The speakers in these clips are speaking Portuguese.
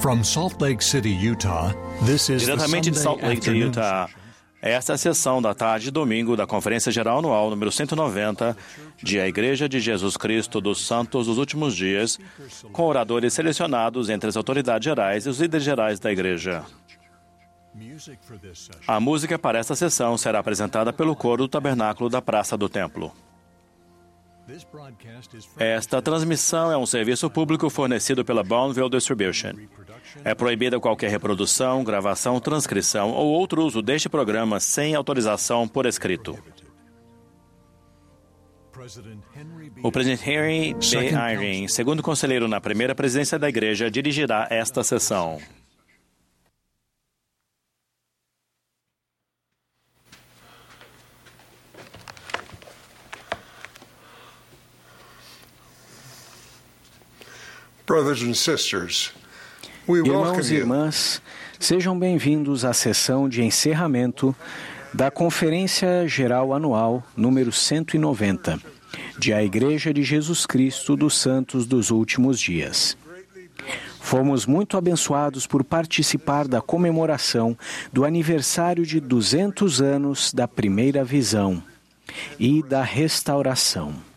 From Salt Lake City, Utah, this is Diretamente de Salt Lake, Utah. Esta é a sessão da tarde de domingo da Conferência Geral Anual número 190 de A Igreja de Jesus Cristo dos Santos dos Últimos Dias, com oradores selecionados entre as autoridades gerais e os líderes gerais da Igreja. A música para esta sessão será apresentada pelo coro do Tabernáculo da Praça do Templo. Esta transmissão é um serviço público fornecido pela Bonneville Distribution. É proibida qualquer reprodução, gravação, transcrição ou outro uso deste programa sem autorização por escrito. O presidente Henry B. Eyring, segundo conselheiro na primeira presidência da igreja, dirigirá esta sessão. Brothers and sisters, we welcome Irmãos e irmãs, sejam bem-vindos à sessão de encerramento da Conferência Geral Anual número 190 de A Igreja de Jesus Cristo dos Santos dos Últimos Dias. Fomos muito abençoados por participar da comemoração do aniversário de 200 anos da primeira visão e da restauração.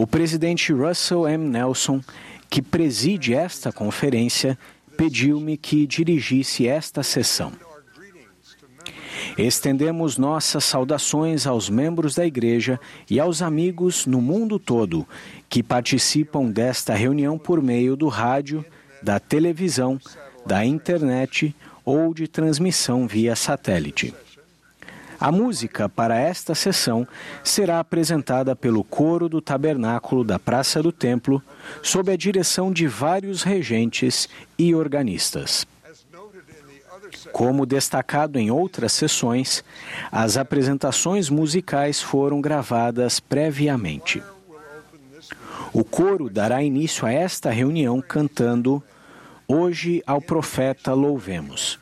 O presidente Russell M. Nelson, que preside esta conferência, pediu-me que dirigisse esta sessão. Estendemos nossas saudações aos membros da Igreja e aos amigos no mundo todo que participam desta reunião por meio do rádio, da televisão, da internet ou de transmissão via satélite. A música para esta sessão será apresentada pelo coro do tabernáculo da Praça do Templo, sob a direção de vários regentes e organistas. Como destacado em outras sessões, as apresentações musicais foram gravadas previamente. O coro dará início a esta reunião cantando Hoje ao profeta louvemos.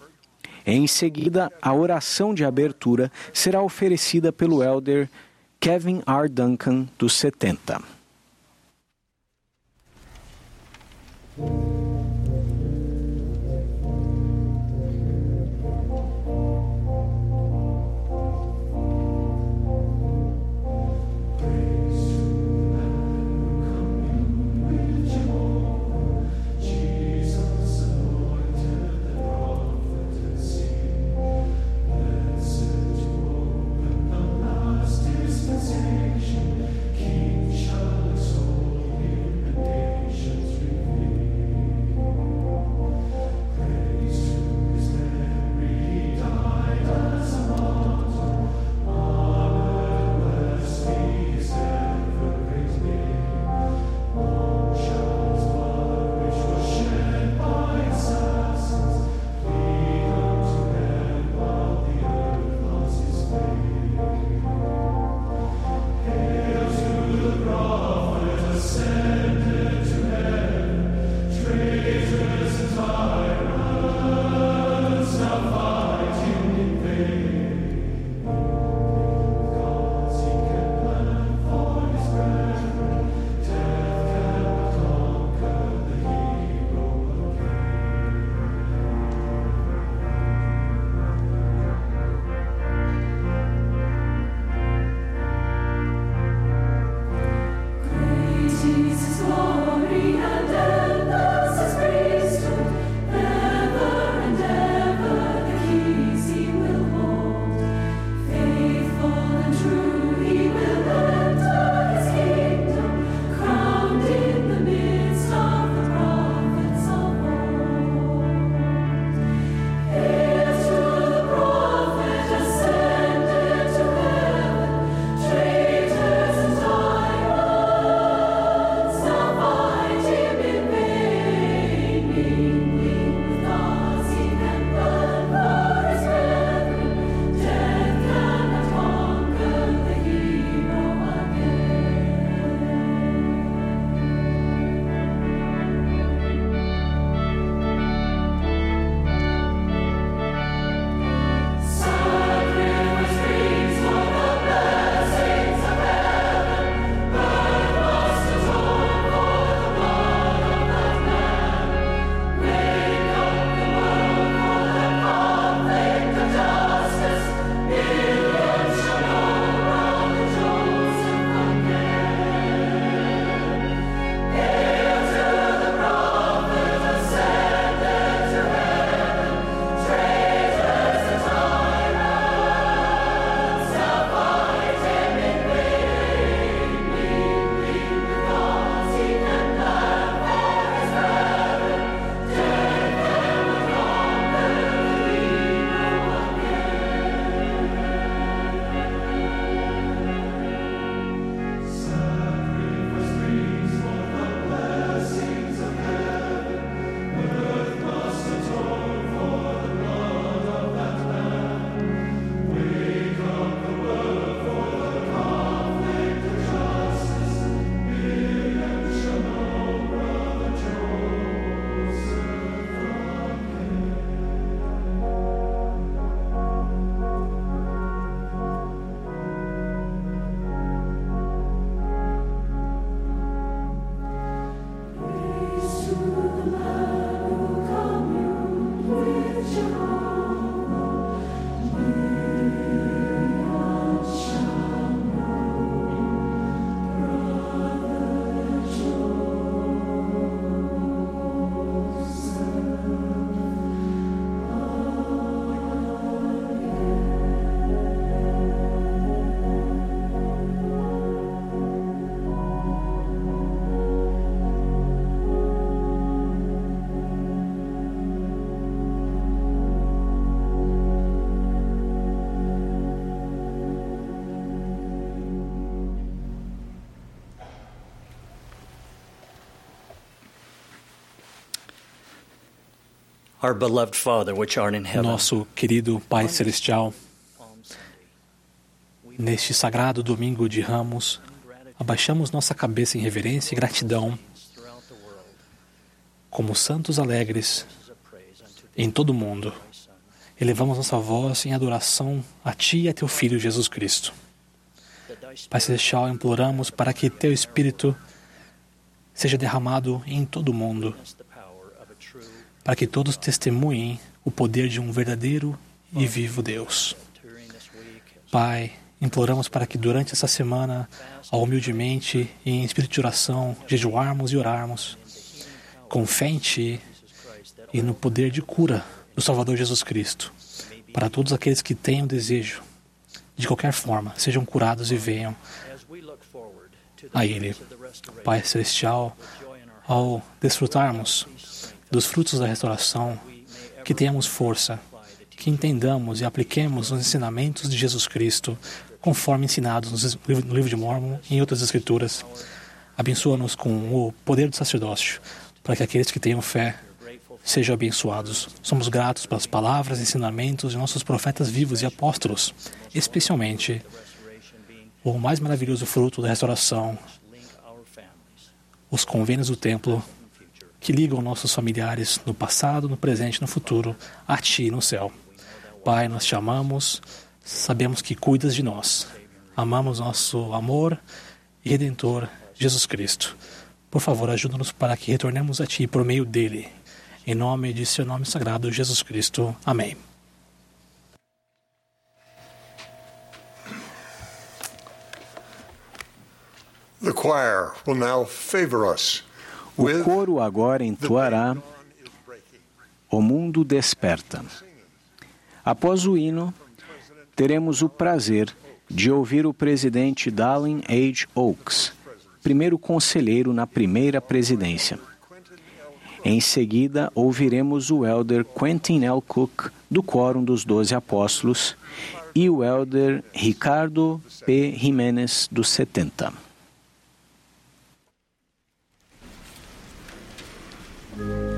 Em seguida, a oração de abertura será oferecida pelo elder Kevin R. Duncan, dos 70. Nosso querido Pai Celestial, neste sagrado domingo de Ramos, abaixamos nossa cabeça em reverência e gratidão, como santos alegres em todo o mundo. Elevamos nossa voz em adoração a Ti e a Teu Filho Jesus Cristo. Pai Celestial, imploramos para que Teu Espírito seja derramado em todo o mundo, para que todos testemunhem o poder de um verdadeiro e vivo Deus. Pai, imploramos para que durante essa semana, humildemente e em espírito de oração, jejuarmos e orarmos, com fé em Ti e no poder de cura do Salvador Jesus Cristo, para todos aqueles que tenham desejo, de qualquer forma, sejam curados e venham a Ele. Pai Celestial, ao desfrutarmos dos frutos da restauração, que tenhamos força, que entendamos e apliquemos os ensinamentos de Jesus Cristo, conforme ensinados no livro de Mormon e em outras escrituras. Abençoa-nos com o poder do sacerdócio, para que aqueles que tenham fé sejam abençoados. Somos gratos pelas palavras e ensinamentos de nossos profetas vivos e apóstolos, especialmente o mais maravilhoso fruto da restauração, os convênios do templo que ligam nossos familiares no passado, no presente e no futuro a Ti no céu. Pai, nós te amamos, sabemos que cuidas de nós. Amamos nosso amor e redentor, Jesus Cristo. Por favor, ajuda-nos para que retornemos a Ti por meio dele. Em nome de seu nome sagrado, Jesus Cristo. Amém. The choir will now favor us O coro agora entoará O Mundo Desperta. Após o hino, teremos o prazer de ouvir o presidente Dallin H. Oaks, primeiro conselheiro na primeira presidência. Em seguida, ouviremos o elder Quentin L. Cook, do Quórum dos Doze Apóstolos, e o elder Ricardo P. Jiménez, dos 70. The world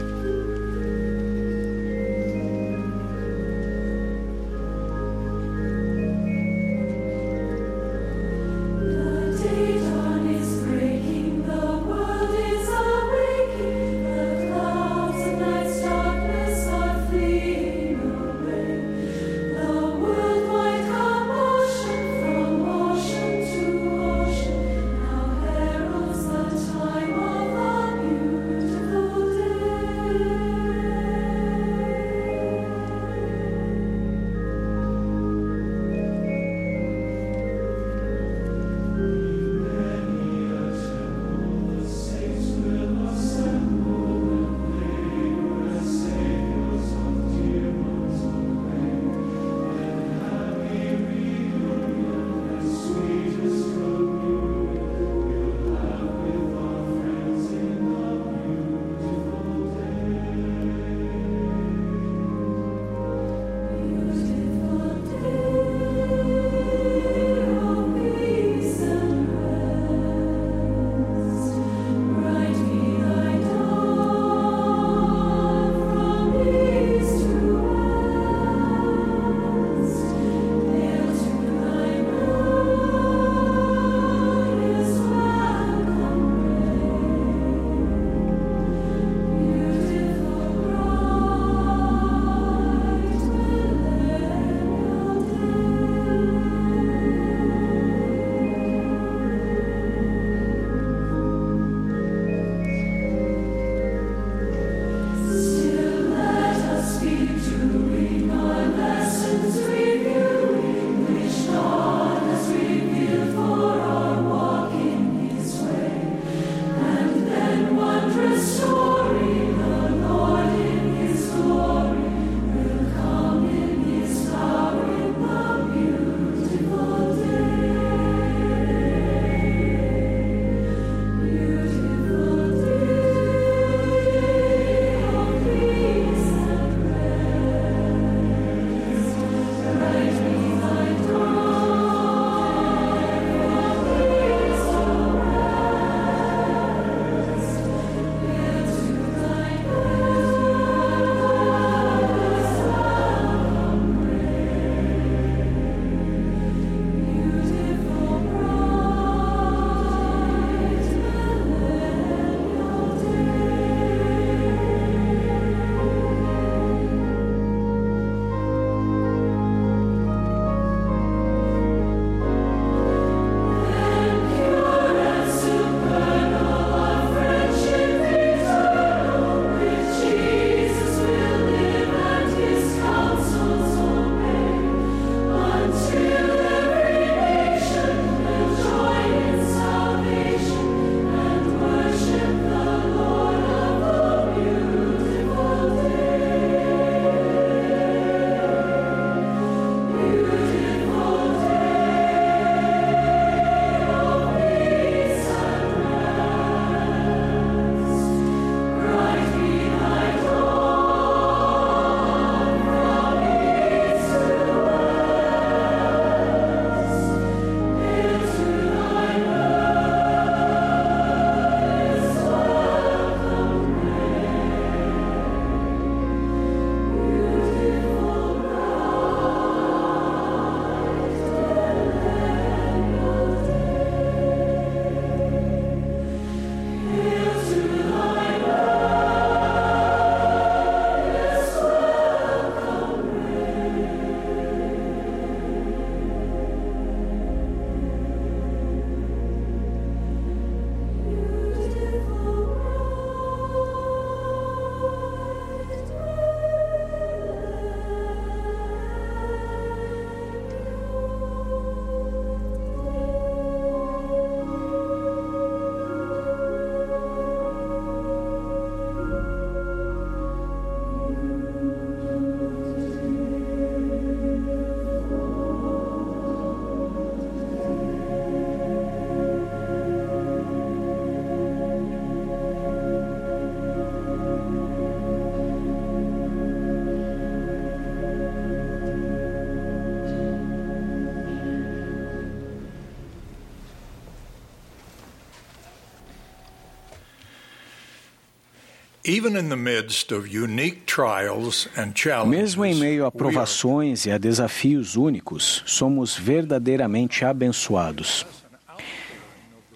Mesmo em meio a provações e a desafios únicos, somos verdadeiramente abençoados.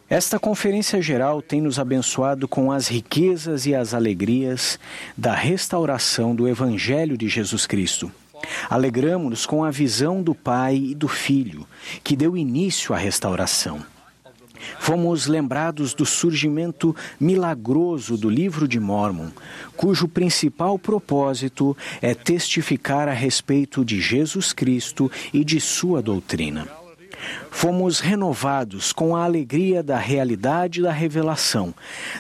Esta conferência geral tem nos abençoado com as riquezas e as alegrias da restauração do Evangelho de Jesus Cristo. Alegramos-nos com a visão do Pai e do Filho, que deu início à restauração. Fomos lembrados do surgimento milagroso do livro de Mormon, cujo principal propósito é testificar a respeito de Jesus Cristo e de sua doutrina. Fomos renovados com a alegria da realidade da revelação,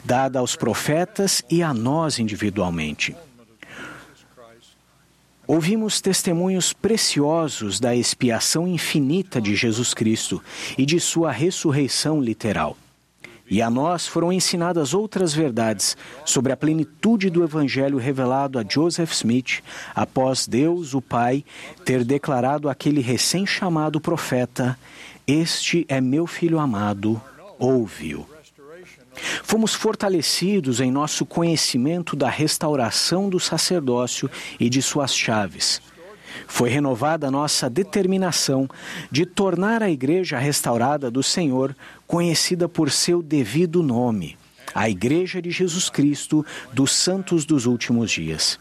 dada aos profetas e a nós individualmente. Ouvimos testemunhos preciosos da expiação infinita de Jesus Cristo e de sua ressurreição literal. E a nós foram ensinadas outras verdades sobre a plenitude do Evangelho revelado a Joseph Smith após Deus, o Pai, ter declarado àquele recém-chamado profeta: Este é meu filho amado, ouve-o. Fomos fortalecidos em nosso conhecimento da restauração do sacerdócio e de suas chaves. Foi renovada nossa determinação de tornar a Igreja restaurada do Senhor conhecida por seu devido nome, a Igreja de Jesus Cristo dos Santos dos Últimos Dias.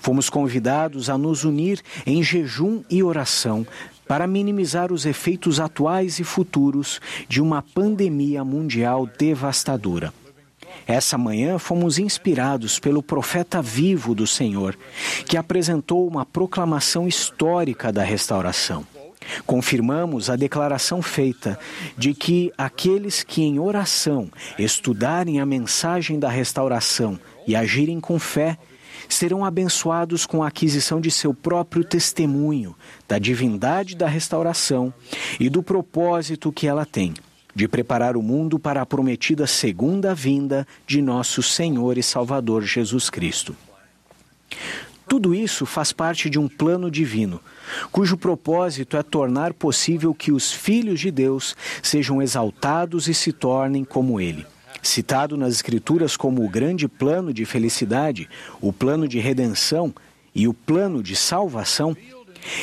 Fomos convidados a nos unir em jejum e oração para minimizar os efeitos atuais e futuros de uma pandemia mundial devastadora. Essa manhã fomos inspirados pelo profeta vivo do Senhor, que apresentou uma proclamação histórica da restauração. Confirmamos a declaração feita de que aqueles que em oração estudarem a mensagem da restauração e agirem com fé serão abençoados com a aquisição de seu próprio testemunho da divindade da restauração e do propósito que ela tem de preparar o mundo para a prometida segunda vinda de nosso Senhor e Salvador Jesus Cristo. Tudo isso faz parte de um plano divino, cujo propósito é tornar possível que os filhos de Deus sejam exaltados e se tornem como Ele citado nas Escrituras como o grande plano de felicidade, o plano de redenção e o plano de salvação,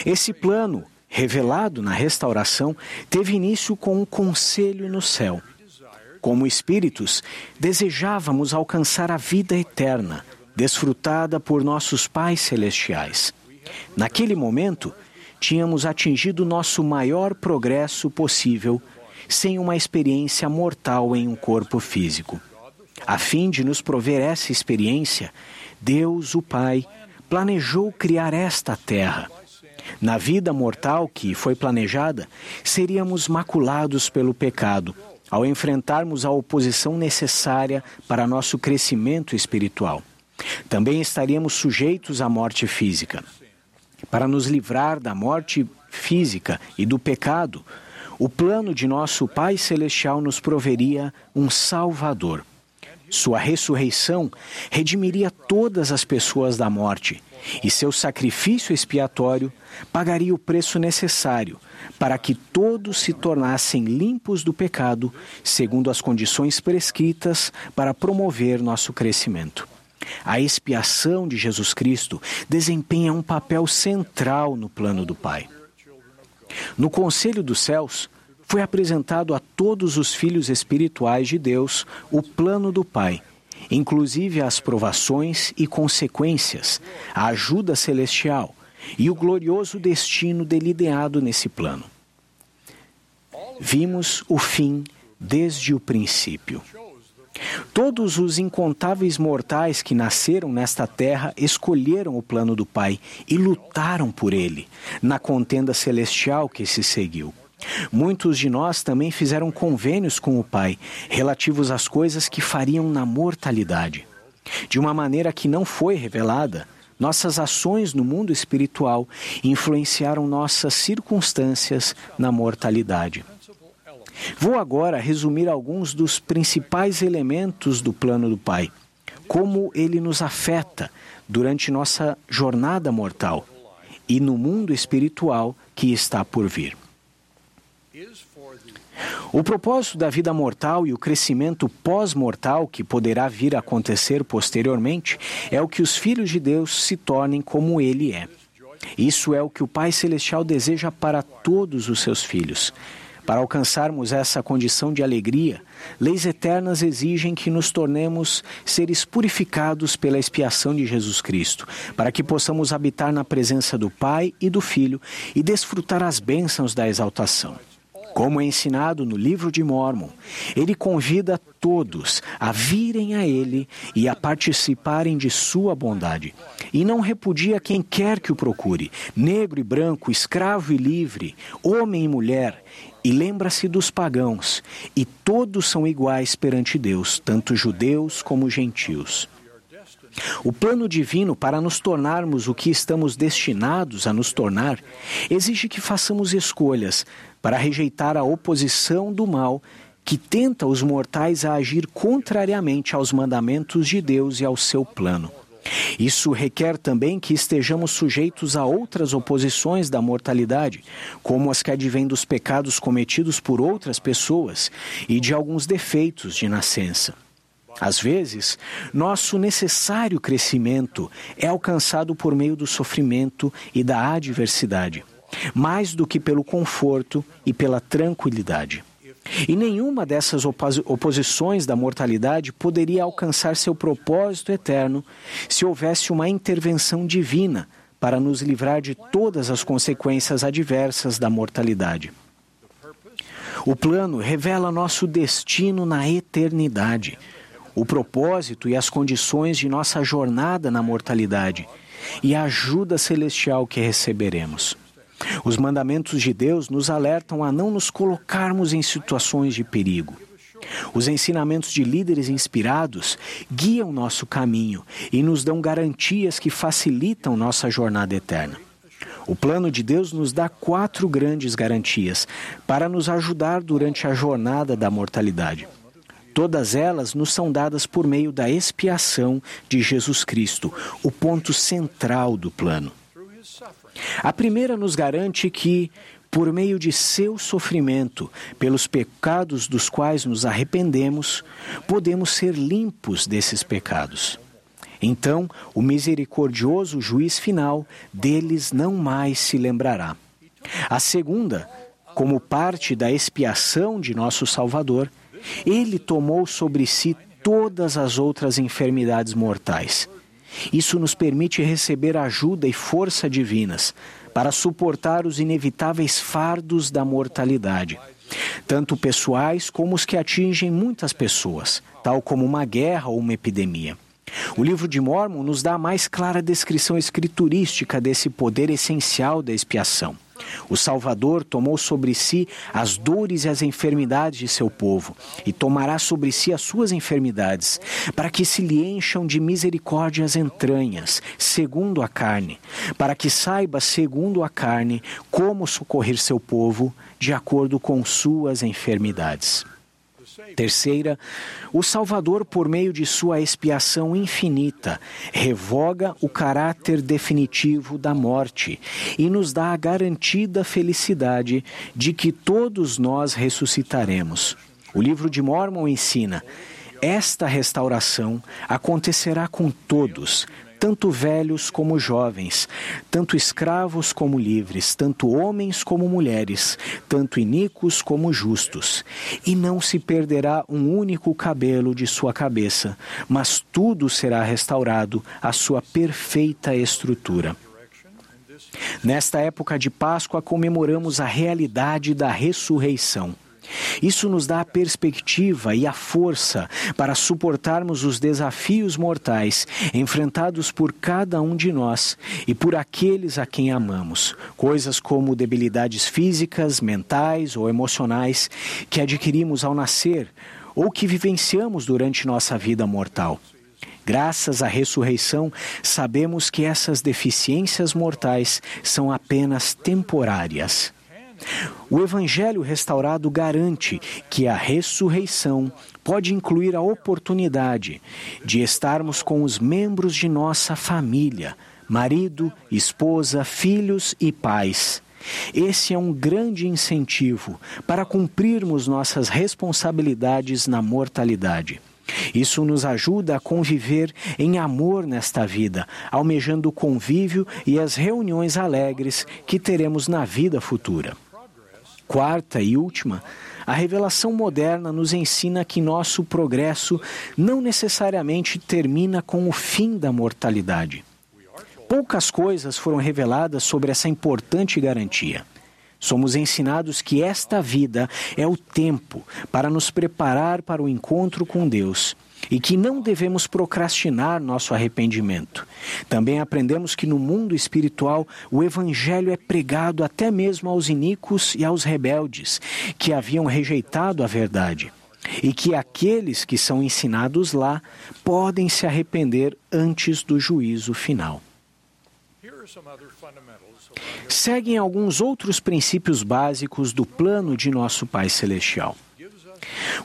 esse plano, revelado na restauração, teve início com um conselho no céu. Como espíritos, desejávamos alcançar a vida eterna, desfrutada por nossos pais celestiais. Naquele momento, tínhamos atingido nosso maior progresso possível sem uma experiência mortal em um corpo físico. A fim de nos prover essa experiência, Deus, o Pai, planejou criar esta terra. Na vida mortal que foi planejada, seríamos maculados pelo pecado, ao enfrentarmos a oposição necessária para nosso crescimento espiritual. Também estaríamos sujeitos à morte física. Para nos livrar da morte física e do pecado, o plano de nosso Pai Celestial nos proveria um Salvador. Sua ressurreição redimiria todas as pessoas da morte e seu sacrifício expiatório pagaria o preço necessário para que todos se tornassem limpos do pecado, segundo as condições prescritas para promover nosso crescimento. A expiação de Jesus Cristo desempenha um papel central no plano do Pai. No Conselho dos Céus, foi apresentado a todos os filhos espirituais de Deus o plano do Pai, inclusive as provações e consequências, a ajuda celestial e o glorioso destino delineado nesse plano. Vimos o fim desde o princípio. Todos os incontáveis mortais que nasceram nesta terra escolheram o plano do Pai e lutaram por ele, na contenda celestial que se seguiu. Muitos de nós também fizeram convênios com o Pai relativos às coisas que fariam na mortalidade. De uma maneira que não foi revelada, nossas ações no mundo espiritual influenciaram nossas circunstâncias na mortalidade. Vou agora resumir alguns dos principais elementos do plano do Pai, como ele nos afeta durante nossa jornada mortal e no mundo espiritual que está por vir. O propósito da vida mortal e o crescimento pós-mortal que poderá vir a acontecer posteriormente é o que os filhos de Deus se tornem como Ele é. Isso é o que o Pai Celestial deseja para todos os seus filhos. Para alcançarmos essa condição de alegria, leis eternas exigem que nos tornemos seres purificados pela expiação de Jesus Cristo, para que possamos habitar na presença do Pai e do Filho e desfrutar as bênçãos da exaltação. Como é ensinado no livro de Mormon, ele convida todos a virem a ele e a participarem de sua bondade. E não repudia quem quer que o procure, negro e branco, escravo e livre, homem e mulher, e lembra-se dos pagãos, e todos são iguais perante Deus, tanto judeus como gentios. O plano divino para nos tornarmos o que estamos destinados a nos tornar exige que façamos escolhas para rejeitar a oposição do mal que tenta os mortais a agir contrariamente aos mandamentos de Deus e ao seu plano. Isso requer também que estejamos sujeitos a outras oposições da mortalidade, como as que advêm dos pecados cometidos por outras pessoas e de alguns defeitos de nascença. Às vezes, nosso necessário crescimento é alcançado por meio do sofrimento e da adversidade, mais do que pelo conforto e pela tranquilidade. E nenhuma dessas oposições da mortalidade poderia alcançar seu propósito eterno se houvesse uma intervenção divina para nos livrar de todas as consequências adversas da mortalidade. O plano revela nosso destino na eternidade, o propósito e as condições de nossa jornada na mortalidade e a ajuda celestial que receberemos. Os mandamentos de Deus nos alertam a não nos colocarmos em situações de perigo. Os ensinamentos de líderes inspirados guiam nosso caminho e nos dão garantias que facilitam nossa jornada eterna. O plano de Deus nos dá quatro grandes garantias para nos ajudar durante a jornada da mortalidade. Todas elas nos são dadas por meio da expiação de Jesus Cristo, o ponto central do plano. A primeira nos garante que, por meio de seu sofrimento, pelos pecados dos quais nos arrependemos, podemos ser limpos desses pecados. Então, o misericordioso juiz final deles não mais se lembrará. A segunda, como parte da expiação de nosso Salvador, ele tomou sobre si todas as outras enfermidades mortais isso nos permite receber ajuda e força divinas para suportar os inevitáveis fardos da mortalidade, tanto pessoais como os que atingem muitas pessoas, tal como uma guerra ou uma epidemia. O livro de Mormon nos dá a mais clara descrição escriturística desse poder essencial da expiação. O Salvador tomou sobre si as dores e as enfermidades de seu povo, e tomará sobre si as suas enfermidades, para que se lhe encham de misericórdia as entranhas, segundo a carne, para que saiba, segundo a carne, como socorrer seu povo, de acordo com suas enfermidades. Terceira, o Salvador, por meio de sua expiação infinita, revoga o caráter definitivo da morte e nos dá a garantida felicidade de que todos nós ressuscitaremos. O livro de Mormon ensina: esta restauração acontecerá com todos, tanto velhos como jovens, tanto escravos como livres, tanto homens como mulheres, tanto iníquos como justos. E não se perderá um único cabelo de sua cabeça, mas tudo será restaurado à sua perfeita estrutura. Nesta época de Páscoa comemoramos a realidade da ressurreição. Isso nos dá a perspectiva e a força para suportarmos os desafios mortais enfrentados por cada um de nós e por aqueles a quem amamos, coisas como debilidades físicas, mentais ou emocionais que adquirimos ao nascer ou que vivenciamos durante nossa vida mortal. Graças à ressurreição, sabemos que essas deficiências mortais são apenas temporárias. O Evangelho restaurado garante que a ressurreição pode incluir a oportunidade de estarmos com os membros de nossa família, marido, esposa, filhos e pais, Esse é um grande incentivo para cumprirmos nossas responsabilidades na mortalidade. Isso nos ajuda a conviver em amor nesta vida, almejando o convívio e as reuniões alegres que teremos na vida futura. Quarta e última, a revelação moderna nos ensina que nosso progresso não necessariamente termina com o fim da mortalidade. Poucas coisas foram reveladas sobre essa importante garantia. Somos ensinados que esta vida é o tempo para nos preparar para o encontro com Deus e que não devemos procrastinar nosso arrependimento. Também aprendemos que no mundo espiritual o Evangelho é pregado até mesmo aos iníquos e aos rebeldes, que haviam rejeitado a verdade. E que aqueles que são ensinados lá podem se arrepender antes do juízo final. Seguem alguns outros princípios básicos do plano de nosso Pai Celestial.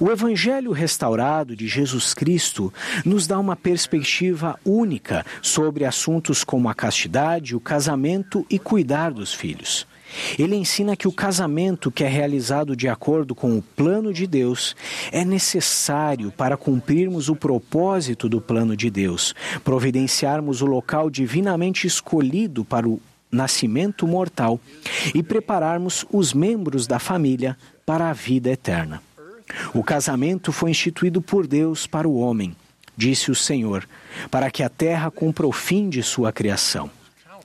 O Evangelho restaurado de Jesus Cristo nos dá uma perspectiva única sobre assuntos como a castidade, o casamento e cuidar dos filhos. Ele ensina que o casamento, que é realizado de acordo com o plano de Deus, é necessário para cumprirmos o propósito do plano de Deus, providenciarmos o local divinamente escolhido para o nascimento mortal e prepararmos os membros da família para a vida eterna. O casamento foi instituído por Deus para o homem, disse o Senhor, para que a terra cumpra o fim de sua criação.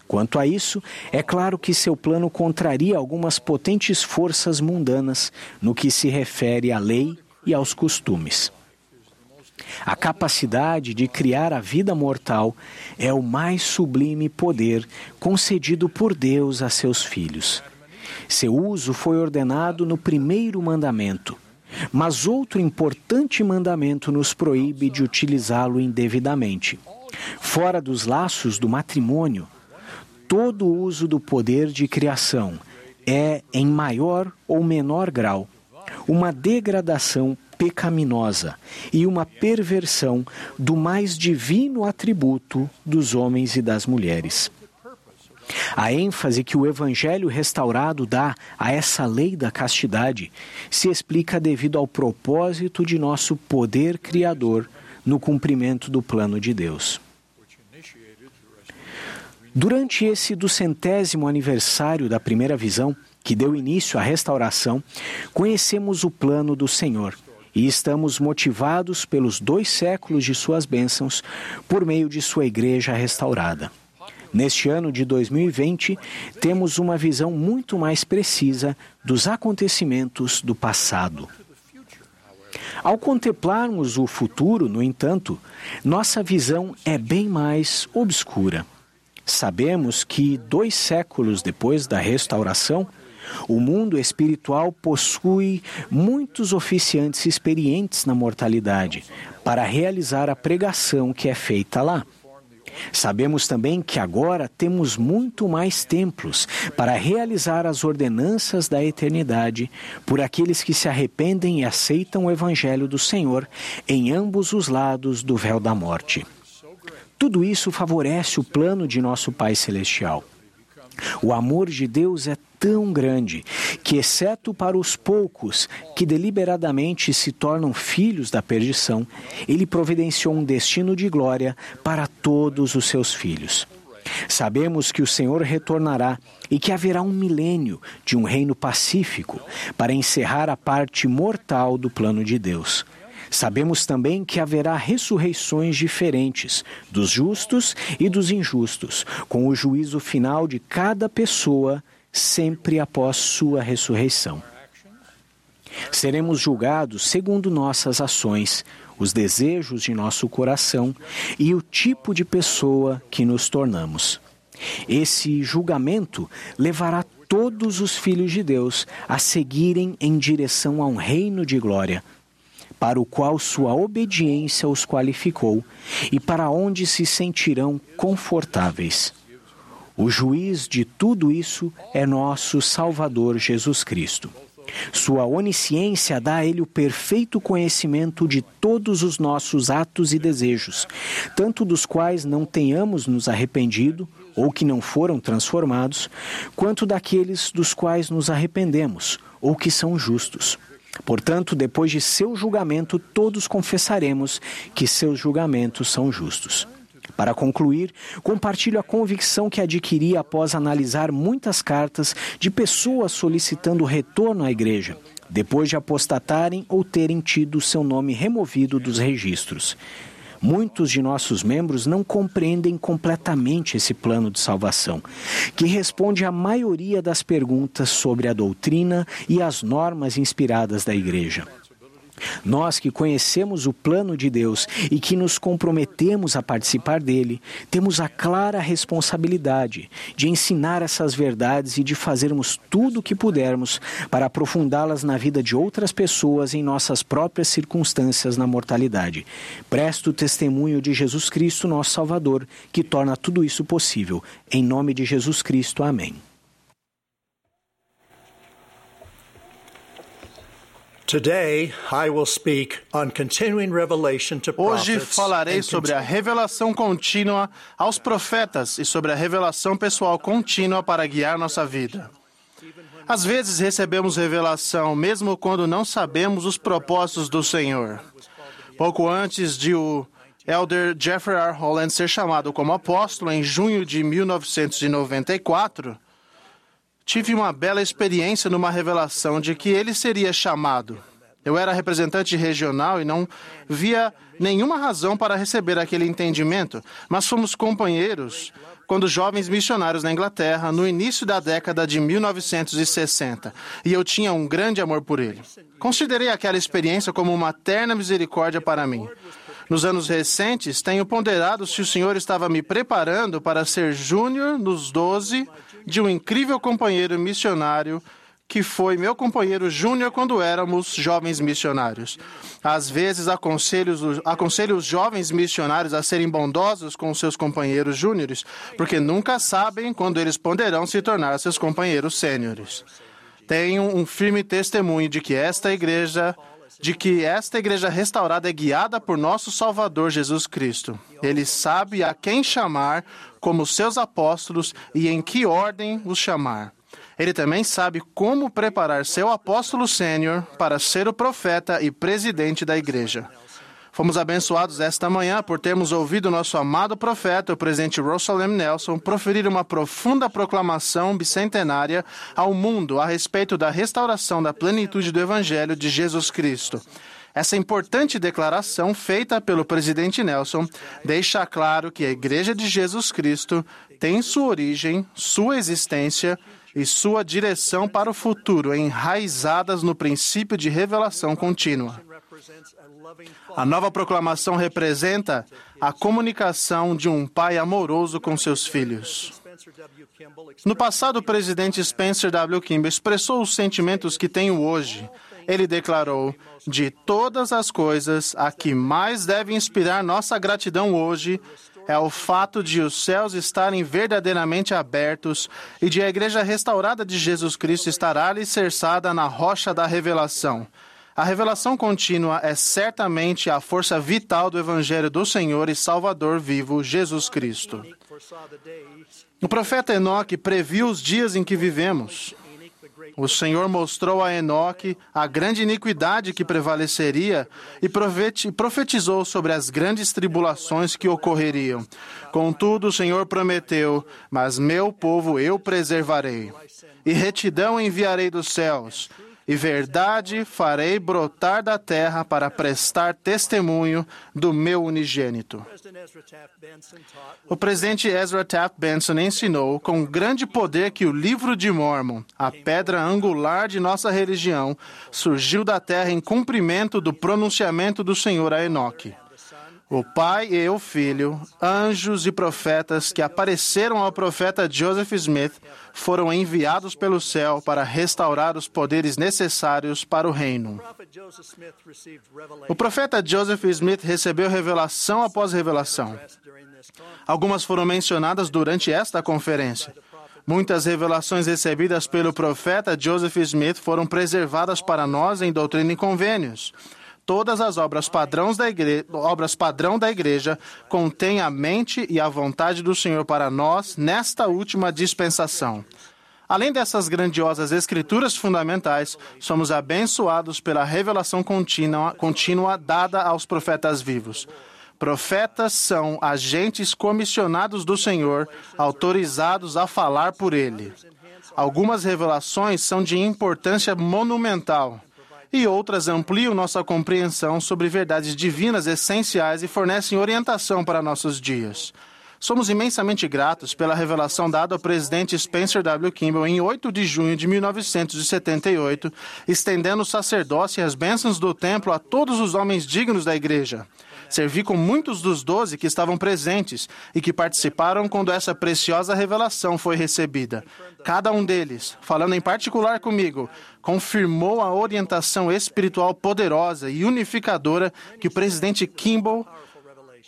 Quanto a isso, é claro que seu plano contraria algumas potentes forças mundanas no que se refere à lei e aos costumes. A capacidade de criar a vida mortal é o mais sublime poder concedido por Deus a seus filhos. Seu uso foi ordenado no primeiro mandamento, mas outro importante mandamento nos proíbe de utilizá-lo indevidamente. Fora dos laços do matrimônio, todo uso do poder de criação é, em maior ou menor grau, uma degradação pecaminosa e uma perversão do mais divino atributo dos homens e das mulheres. A ênfase que o Evangelho restaurado dá a essa lei da castidade se explica devido ao propósito de nosso poder criador no cumprimento do plano de Deus. Durante esse duzentésimo aniversário da primeira visão, que deu início à restauração, conhecemos o plano do Senhor e estamos motivados pelos dois séculos de suas bênçãos por meio de sua igreja restaurada. Neste ano de 2020, temos uma visão muito mais precisa dos acontecimentos do passado. Ao contemplarmos o futuro, no entanto, nossa visão é bem mais obscura. Sabemos que, dois séculos depois da restauração, o mundo espiritual possui muitos oficiantes experientes na mortalidade para realizar a pregação que é feita lá. Sabemos também que agora temos muito mais templos para realizar as ordenanças da eternidade por aqueles que se arrependem e aceitam o Evangelho do Senhor em ambos os lados do véu da morte. Tudo isso favorece o plano de nosso Pai Celestial. O amor de Deus é tão grande que, exceto para os poucos que deliberadamente se tornam filhos da perdição, ele providenciou um destino de glória para todos os seus filhos. Sabemos que o Senhor retornará e que haverá um milênio de um reino pacífico para encerrar a parte mortal do plano de Deus. Sabemos também que haverá ressurreições diferentes dos justos e dos injustos, com o juízo final de cada pessoa sempre após sua ressurreição. Seremos julgados segundo nossas ações, os desejos de nosso coração e o tipo de pessoa que nos tornamos. Esse julgamento levará todos os filhos de Deus a seguirem em direção a um reino de glória, para o qual sua obediência os qualificou e para onde se sentirão confortáveis. O juiz de tudo isso é nosso Salvador Jesus Cristo. Sua onisciência dá a ele o perfeito conhecimento de todos os nossos atos e desejos, tanto dos quais não tenhamos nos arrependido, ou que não foram transformados, quanto daqueles dos quais nos arrependemos, ou que são justos. Portanto, depois de seu julgamento, todos confessaremos que seus julgamentos são justos. Para concluir, compartilho a convicção que adquiri após analisar muitas cartas de pessoas solicitando retorno à igreja, depois de apostatarem ou terem tido seu nome removido dos registros. Muitos de nossos membros não compreendem completamente esse plano de salvação, que responde à maioria das perguntas sobre a doutrina e as normas inspiradas da Igreja. Nós que conhecemos o plano de Deus e que nos comprometemos a participar dele, temos a clara responsabilidade de ensinar essas verdades e de fazermos tudo o que pudermos para aprofundá-las na vida de outras pessoas em nossas próprias circunstâncias na mortalidade. Presto testemunho de Jesus Cristo, nosso Salvador, que torna tudo isso possível. Em nome de Jesus Cristo. Amém. Hoje falarei sobre a revelação contínua aos profetas e sobre a revelação pessoal contínua para guiar nossa vida. Às vezes recebemos revelação mesmo quando não sabemos os propósitos do Senhor. Pouco antes de o Elder Jeffrey R. Holland ser chamado como apóstolo em junho de 1994, tive uma bela experiência numa revelação de que ele seria chamado. Eu era representante regional e não via nenhuma razão para receber aquele entendimento, mas fomos companheiros quando jovens missionários na Inglaterra, no início da década de 1960, e eu tinha um grande amor por ele. Considerei aquela experiência como uma terna misericórdia para mim. Nos anos recentes, tenho ponderado se o Senhor estava me preparando para ser júnior nos 12 de um incrível companheiro missionário que foi meu companheiro júnior quando éramos jovens missionários. Às vezes aconselho, aconselho os jovens missionários a serem bondosos com seus companheiros júniores, porque nunca sabem quando eles poderão se tornar seus companheiros sêniores. Tenho um firme testemunho de que esta igreja de que esta igreja restaurada é guiada por nosso Salvador Jesus Cristo. Ele sabe a quem chamar como seus apóstolos e em que ordem os chamar. Ele também sabe como preparar seu apóstolo sênior para ser o profeta e presidente da igreja. Fomos abençoados esta manhã por termos ouvido nosso amado profeta, o presidente Russell M. Nelson, proferir uma profunda proclamação bicentenária ao mundo a respeito da restauração da plenitude do Evangelho de Jesus Cristo. Essa importante declaração feita pelo presidente Nelson deixa claro que a Igreja de Jesus Cristo tem sua origem, sua existência e sua direção para o futuro enraizadas no princípio de revelação contínua. A nova proclamação representa a comunicação de um pai amoroso com seus filhos. No passado, o presidente Spencer W. Kimball expressou os sentimentos que tenho hoje. Ele declarou: De todas as coisas, a que mais deve inspirar nossa gratidão hoje é o fato de os céus estarem verdadeiramente abertos e de a Igreja restaurada de Jesus Cristo estar alicerçada na rocha da revelação. A revelação contínua é certamente a força vital do Evangelho do Senhor e Salvador vivo, Jesus Cristo. O profeta Enoque previu os dias em que vivemos. O Senhor mostrou a Enoque a grande iniquidade que prevaleceria e profetizou sobre as grandes tribulações que ocorreriam. Contudo, o Senhor prometeu: Mas meu povo eu preservarei, e retidão enviarei dos céus e verdade farei brotar da terra para prestar testemunho do meu unigênito. O presidente Ezra Taft Benson ensinou com grande poder que o livro de Mormon, a pedra angular de nossa religião, surgiu da terra em cumprimento do pronunciamento do Senhor a Enoque. O Pai e o Filho, anjos e profetas que apareceram ao profeta Joseph Smith, foram enviados pelo céu para restaurar os poderes necessários para o reino. O profeta Joseph Smith recebeu revelação após revelação. Algumas foram mencionadas durante esta conferência. Muitas revelações recebidas pelo profeta Joseph Smith foram preservadas para nós em Doutrina e Convênios. Todas as obras, padrões da igreja, obras padrão da igreja contêm a mente e a vontade do Senhor para nós nesta última dispensação. Além dessas grandiosas escrituras fundamentais, somos abençoados pela revelação contínua, contínua dada aos profetas vivos. Profetas são agentes comissionados do Senhor, autorizados a falar por ele. Algumas revelações são de importância monumental e outras ampliam nossa compreensão sobre verdades divinas essenciais e fornecem orientação para nossos dias. Somos imensamente gratos pela revelação dada ao presidente Spencer W. Kimball em 8 de junho de 1978, estendendo o sacerdócio e as bênçãos do templo a todos os homens dignos da igreja. Servi com muitos dos doze que estavam presentes e que participaram quando essa preciosa revelação foi recebida. Cada um deles, falando em particular comigo, confirmou a orientação espiritual poderosa e unificadora que o presidente Kimball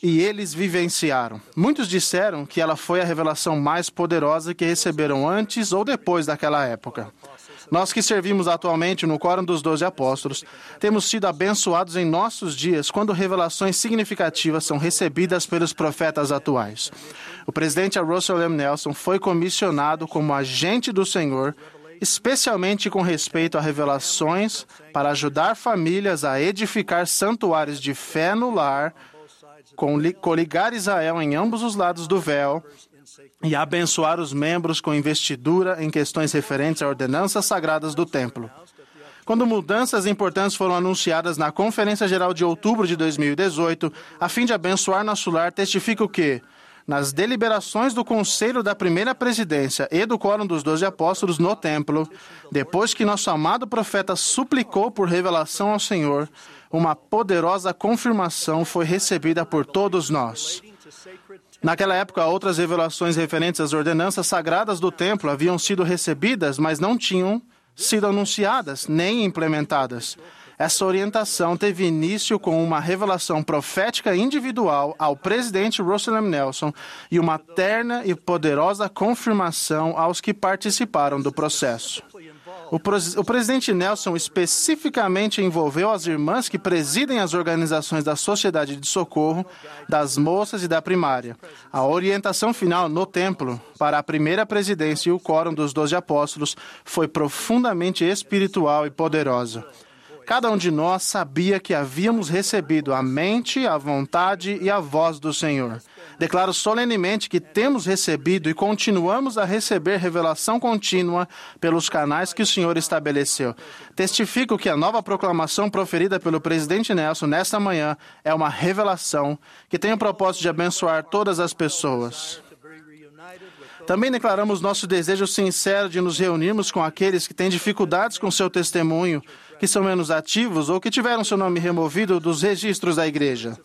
e eles vivenciaram. Muitos disseram que ela foi a revelação mais poderosa que receberam antes ou depois daquela época. Nós que servimos atualmente no Quórum dos Doze Apóstolos, temos sido abençoados em nossos dias quando revelações significativas são recebidas pelos profetas atuais. O presidente Russell M. Nelson foi comissionado como agente do Senhor, especialmente com respeito a revelações para ajudar famílias a edificar santuários de fé no lar, coligar Israel em ambos os lados do véu e abençoar os membros com investidura em questões referentes a ordenanças sagradas do templo. Quando mudanças importantes foram anunciadas na Conferência Geral de outubro de 2018, a fim de abençoar nosso lar, testifico que, nas deliberações do Conselho da Primeira Presidência e do Quórum dos Doze Apóstolos no Templo, depois que nosso amado profeta suplicou por revelação ao Senhor, uma poderosa confirmação foi recebida por todos nós. Naquela época, outras revelações referentes às ordenanças sagradas do templo haviam sido recebidas, mas não tinham sido anunciadas nem implementadas. Essa orientação teve início com uma revelação profética individual ao presidente Russell M. Nelson e uma terna e poderosa confirmação aos que participaram do processo. O, o, presidente Nelson especificamente envolveu as irmãs que presidem as organizações da Sociedade de Socorro, das moças e da primária. A orientação final no templo para a primeira presidência e o quórum dos doze apóstolos foi profundamente espiritual e poderosa. Cada um de nós sabia que havíamos recebido a mente, a vontade e a voz do Senhor. Declaro solenemente que temos recebido e continuamos a receber revelação contínua pelos canais que o Senhor estabeleceu. Testifico que a nova proclamação proferida pelo presidente Nelson nesta manhã é uma revelação que tem o propósito de abençoar todas as pessoas. Também declaramos nosso desejo sincero de nos reunirmos com aqueles que têm dificuldades com seu testemunho, que são menos ativos ou que tiveram seu nome removido dos registros da igreja.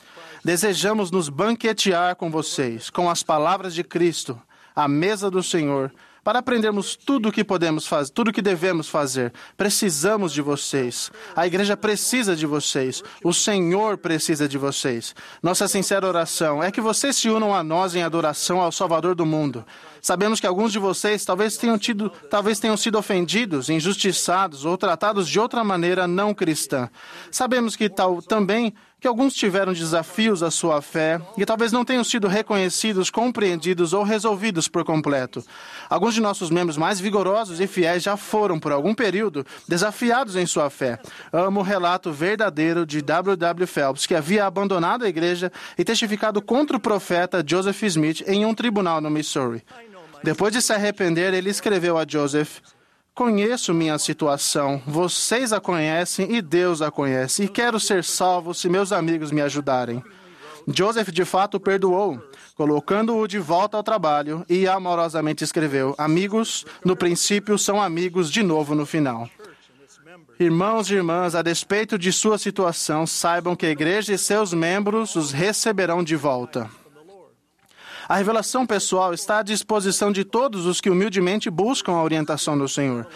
Desejamos nos banquetear com vocês, com as palavras de Cristo, à mesa do Senhor, para aprendermos tudo o que podemos fazer, tudo o que devemos fazer. Precisamos de vocês. A igreja precisa de vocês. O Senhor precisa de vocês. Nossa sincera oração é que vocês se unam a nós em adoração ao Salvador do mundo. Sabemos que alguns de vocês talvez tenham, tido, talvez tenham sido ofendidos, injustiçados ou tratados de outra maneira não cristã. Sabemos que tal, também que alguns tiveram desafios à sua fé e talvez não tenham sido reconhecidos, compreendidos ou resolvidos por completo. Alguns de nossos membros mais vigorosos e fiéis já foram, por algum período, desafiados em sua fé. Amo o relato verdadeiro de W. W. Phelps, que havia abandonado a igreja e testificado contra o profeta Joseph Smith em um tribunal no Missouri. Depois de se arrepender, ele escreveu a Joseph: Conheço minha situação, vocês a conhecem e Deus a conhece, e quero ser salvo se meus amigos me ajudarem. Joseph de fato perdoou, colocando-o de volta ao trabalho e amorosamente escreveu: Amigos, no princípio, são amigos de novo no final. Irmãos e irmãs, a despeito de sua situação, saibam que a igreja e seus membros os receberão de volta. A revelação pessoal está à disposição de todos os que humildemente buscam a orientação do Senhor.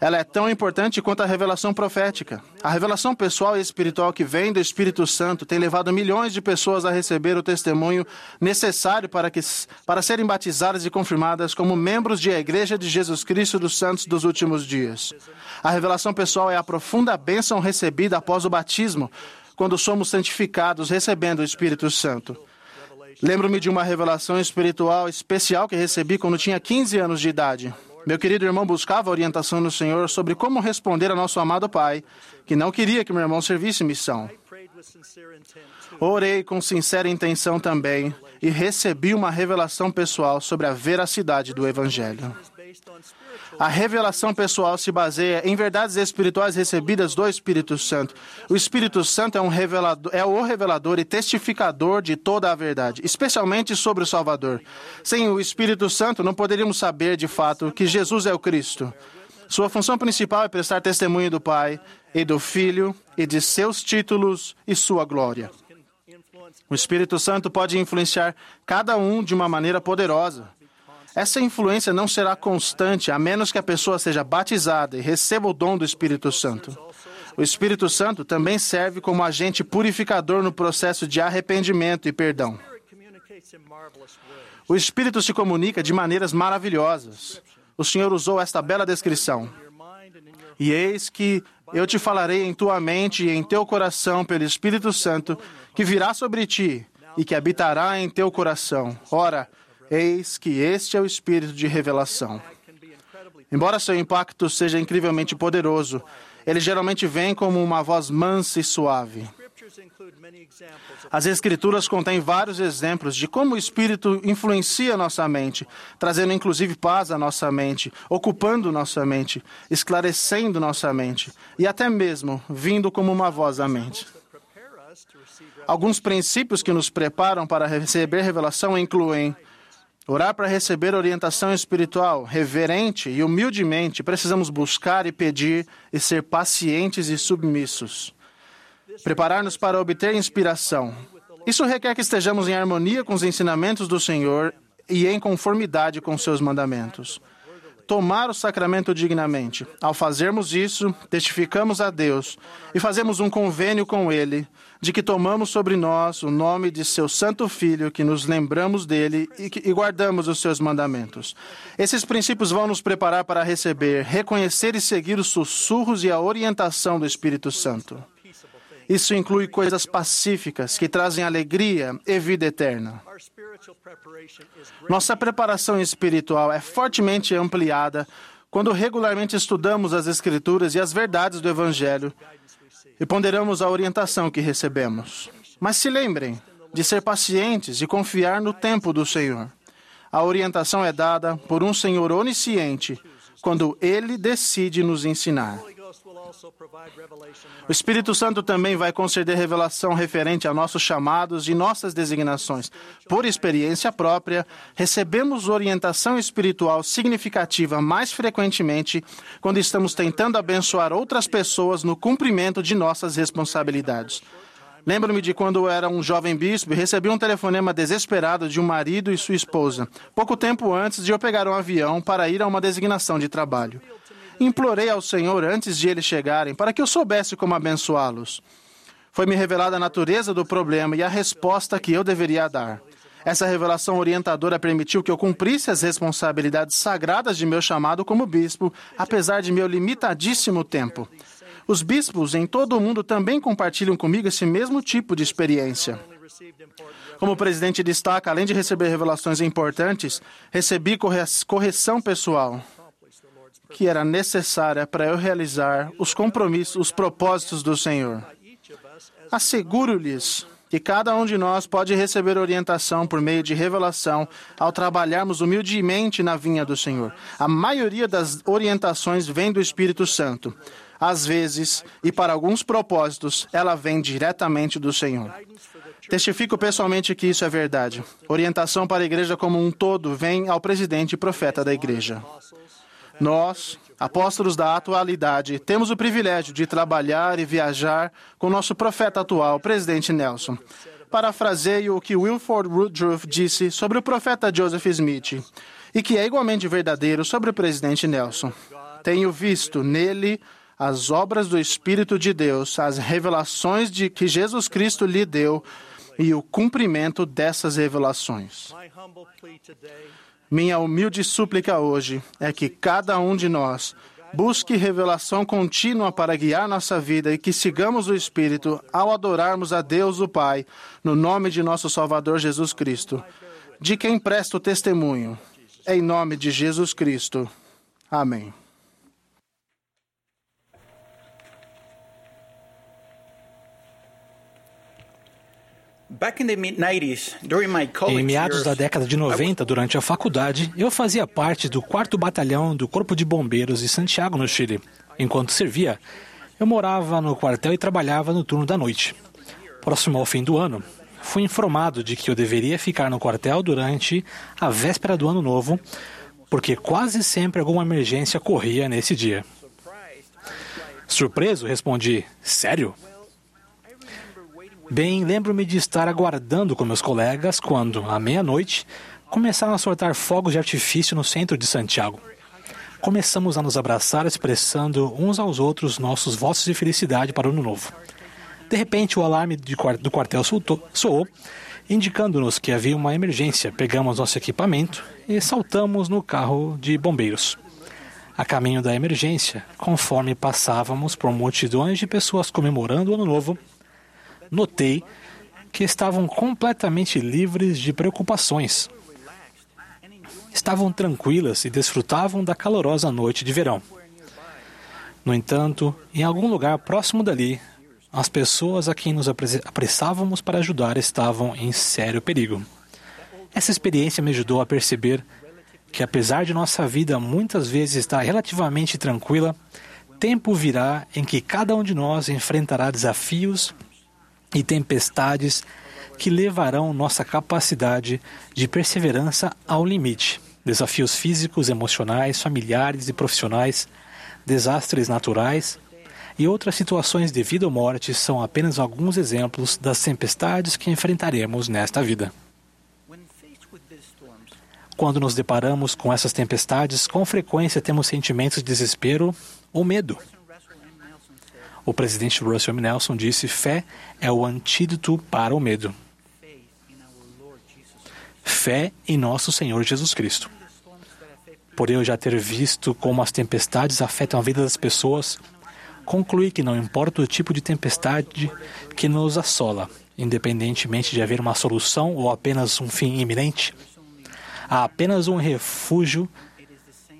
Ela é tão importante quanto a revelação profética. A revelação pessoal e espiritual que vem do Espírito Santo tem levado milhões de pessoas a receber o testemunho necessário para, que, para serem batizadas e confirmadas como membros de a Igreja de Jesus Cristo dos Santos dos últimos dias. A revelação pessoal é a profunda bênção recebida após o batismo, quando somos santificados, recebendo o Espírito Santo. Lembro-me de uma revelação espiritual especial que recebi quando tinha 15 anos de idade. Meu querido irmão buscava orientação no Senhor sobre como responder a nosso amado Pai, que não queria que meu irmão servisse missão. Orei com sincera intenção também e recebi uma revelação pessoal sobre a veracidade do Evangelho. A revelação pessoal se baseia em verdades espirituais recebidas do Espírito Santo. O Espírito Santo é, um revelador, é o revelador e testificador de toda a verdade, especialmente sobre o Salvador. Sem o Espírito Santo, não poderíamos saber de fato que Jesus é o Cristo. Sua função principal é prestar testemunho do Pai e do Filho e de seus títulos e sua glória. O Espírito Santo pode influenciar cada um de uma maneira poderosa. Essa influência não será constante a menos que a pessoa seja batizada e receba o dom do Espírito Santo. O Espírito Santo também serve como agente purificador no processo de arrependimento e perdão. O Espírito se comunica de maneiras maravilhosas. O Senhor usou esta bela descrição. E eis que eu te falarei em tua mente e em teu coração pelo Espírito Santo, que virá sobre ti e que habitará em teu coração. Ora, eis que este é o Espírito de revelação. Embora seu impacto seja incrivelmente poderoso, ele geralmente vem como uma voz mansa e suave. As Escrituras contêm vários exemplos de como o Espírito influencia nossa mente, trazendo inclusive paz à nossa mente, ocupando nossa mente, esclarecendo nossa mente e até mesmo vindo como uma voz à mente. Alguns princípios que nos preparam para receber revelação incluem Orar para receber orientação espiritual, reverente e humildemente, precisamos buscar e pedir e ser pacientes e submissos. Preparar-nos para obter inspiração. Isso requer que estejamos em harmonia com os ensinamentos do Senhor e em conformidade com seus mandamentos. Tomar o sacramento dignamente. Ao fazermos isso, testificamos a Deus e fazemos um convênio com Ele de que tomamos sobre nós o nome de seu Santo Filho, que nos lembramos dele e, que, e guardamos os seus mandamentos. Esses princípios vão nos preparar para receber, reconhecer e seguir os sussurros e a orientação do Espírito Santo. Isso inclui coisas pacíficas que trazem alegria e vida eterna. Nossa preparação espiritual é fortemente ampliada quando regularmente estudamos as Escrituras e as verdades do Evangelho e ponderamos a orientação que recebemos. Mas se lembrem de ser pacientes e confiar no tempo do Senhor. A orientação é dada por um Senhor onisciente quando ele decide nos ensinar. O Espírito Santo também vai conceder revelação referente a nossos chamados e nossas designações. Por experiência própria, recebemos orientação espiritual significativa mais frequentemente quando estamos tentando abençoar outras pessoas no cumprimento de nossas responsabilidades. Lembro-me de quando eu era um jovem bispo e recebi um telefonema desesperado de um marido e sua esposa, pouco tempo antes de eu pegar um avião para ir a uma designação de trabalho. Implorei ao Senhor antes de eles chegarem para que eu soubesse como abençoá-los. Foi-me revelada a natureza do problema e a resposta que eu deveria dar. Essa revelação orientadora permitiu que eu cumprisse as responsabilidades sagradas de meu chamado como bispo, apesar de meu limitadíssimo tempo. Os bispos em todo o mundo também compartilham comigo esse mesmo tipo de experiência. Como o presidente destaca, além de receber revelações importantes, recebi correção pessoal que era necessária para eu realizar os compromissos, os propósitos do Senhor. Asseguro-lhes que cada um de nós pode receber orientação por meio de revelação ao trabalharmos humildemente na vinha do Senhor. A maioria das orientações vem do Espírito Santo. Às vezes, e para alguns propósitos, ela vem diretamente do Senhor. Testifico pessoalmente que isso é verdade. Orientação para a igreja como um todo vem ao presidente e profeta da igreja. Nós, apóstolos da atualidade, temos o privilégio de trabalhar e viajar com nosso profeta atual, presidente Nelson. Parafraseio o que Wilford Woodruff disse sobre o profeta Joseph Smith, e que é igualmente verdadeiro sobre o presidente Nelson. Tenho visto nele as obras do Espírito de Deus, as revelações de que Jesus Cristo lhe deu e o cumprimento dessas revelações. Minha humilde súplica hoje é que cada um de nós Busque revelação contínua para guiar nossa vida e que sigamos o Espírito ao adorarmos a Deus o Pai, no nome de nosso Salvador Jesus Cristo, de quem presto testemunho. Em nome de Jesus Cristo. Amém. Em meados da década de 90, durante a faculdade, eu fazia parte do 4 Batalhão do Corpo de Bombeiros de Santiago, no Chile. Enquanto servia, eu morava no quartel e trabalhava no turno da noite. Próximo ao fim do ano, fui informado de que eu deveria ficar no quartel durante a véspera do ano novo, porque quase sempre alguma emergência corria nesse dia. Surpreso, respondi: Sério? Bem, lembro-me de estar aguardando com meus colegas quando, à meia-noite, começaram a soltar fogos de artifício no centro de Santiago. Começamos a nos abraçar, expressando uns aos outros nossos votos de felicidade para o ano novo. De repente, o alarme do quartel soou, indicando-nos que havia uma emergência. Pegamos nosso equipamento e saltamos no carro de bombeiros. A caminho da emergência, conforme passávamos por multidões de pessoas comemorando o Ano Novo, notei que estavam completamente livres de preocupações. Estavam tranquilas e desfrutavam da calorosa noite de verão. No entanto, em algum lugar próximo dali, as pessoas a quem nos apressávamos para ajudar estavam em sério perigo. Essa experiência me ajudou a perceber que, apesar de nossa vida muitas vezes estar relativamente tranquila, tempo virá em que cada um de nós enfrentará desafios e tempestades que levarão nossa capacidade de perseverança ao limite. Desafios físicos, emocionais, familiares e profissionais, desastres naturais e outras situações de vida ou morte são apenas alguns exemplos das tempestades que enfrentaremos nesta vida. Quando nos deparamos com essas tempestades, com frequência temos sentimentos de desespero ou medo. O presidente Russell M. Nelson disse: fé é o antídoto para o medo. Fé em nosso Senhor Jesus Cristo. Por eu já ter visto como as tempestades afetam a vida das pessoas, concluí que não importa o tipo de tempestade que nos assola, independentemente de haver uma solução ou apenas um fim iminente, há apenas um refúgio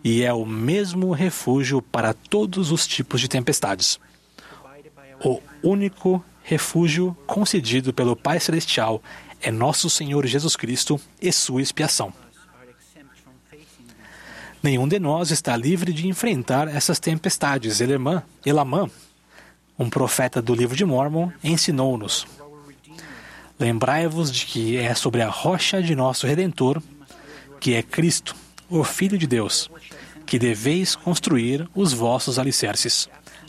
e é o mesmo refúgio para todos os tipos de tempestades o único refúgio concedido pelo Pai Celestial é nosso Senhor Jesus Cristo e sua expiação. Nenhum de nós está livre de enfrentar essas tempestades. Elamã, Elamã um profeta do livro de Mormon, ensinou-nos: Lembrai-vos de que é sobre a rocha de nosso Redentor, que é Cristo, o Filho de Deus, que deveis construir os vossos alicerces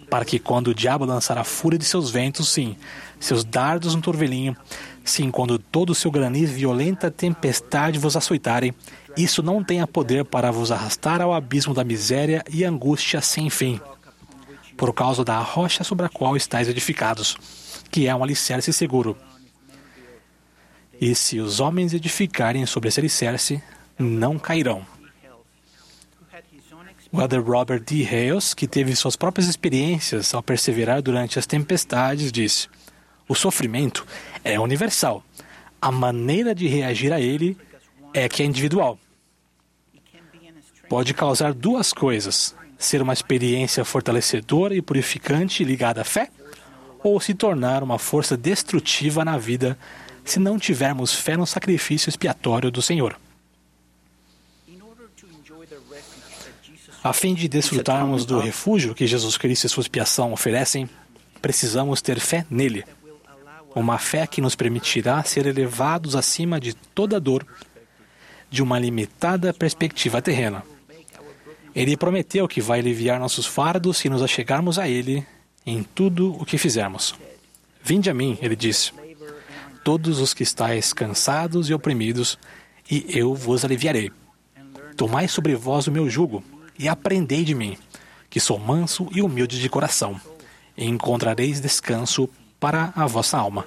para que quando o diabo lançar a fúria de seus ventos, sim, seus dardos no torvelinho, sim, quando todo o seu granizo e violenta tempestade vos açoitarem, isso não tenha poder para vos arrastar ao abismo da miséria e angústia sem fim, por causa da rocha sobre a qual estáis edificados, que é um alicerce seguro. E se os homens edificarem sobre esse alicerce, não cairão. O Elder Robert D. Hales, que teve suas próprias experiências ao perseverar durante as tempestades, disse: O sofrimento é universal. A maneira de reagir a ele é que é individual. Pode causar duas coisas: ser uma experiência fortalecedora e purificante ligada à fé, ou se tornar uma força destrutiva na vida se não tivermos fé no sacrifício expiatório do Senhor. A fim de desfrutarmos do refúgio que Jesus Cristo e sua expiação oferecem, precisamos ter fé nele. Uma fé que nos permitirá ser elevados acima de toda dor, de uma limitada perspectiva terrena. Ele prometeu que vai aliviar nossos fardos se nos achegarmos a Ele em tudo o que fizermos. Vinde a mim, ele disse, todos os que estáis cansados e oprimidos, e eu vos aliviarei. Tomai sobre vós o meu jugo e aprendei de mim, que sou manso e humilde de coração, e encontrareis descanso para a vossa alma,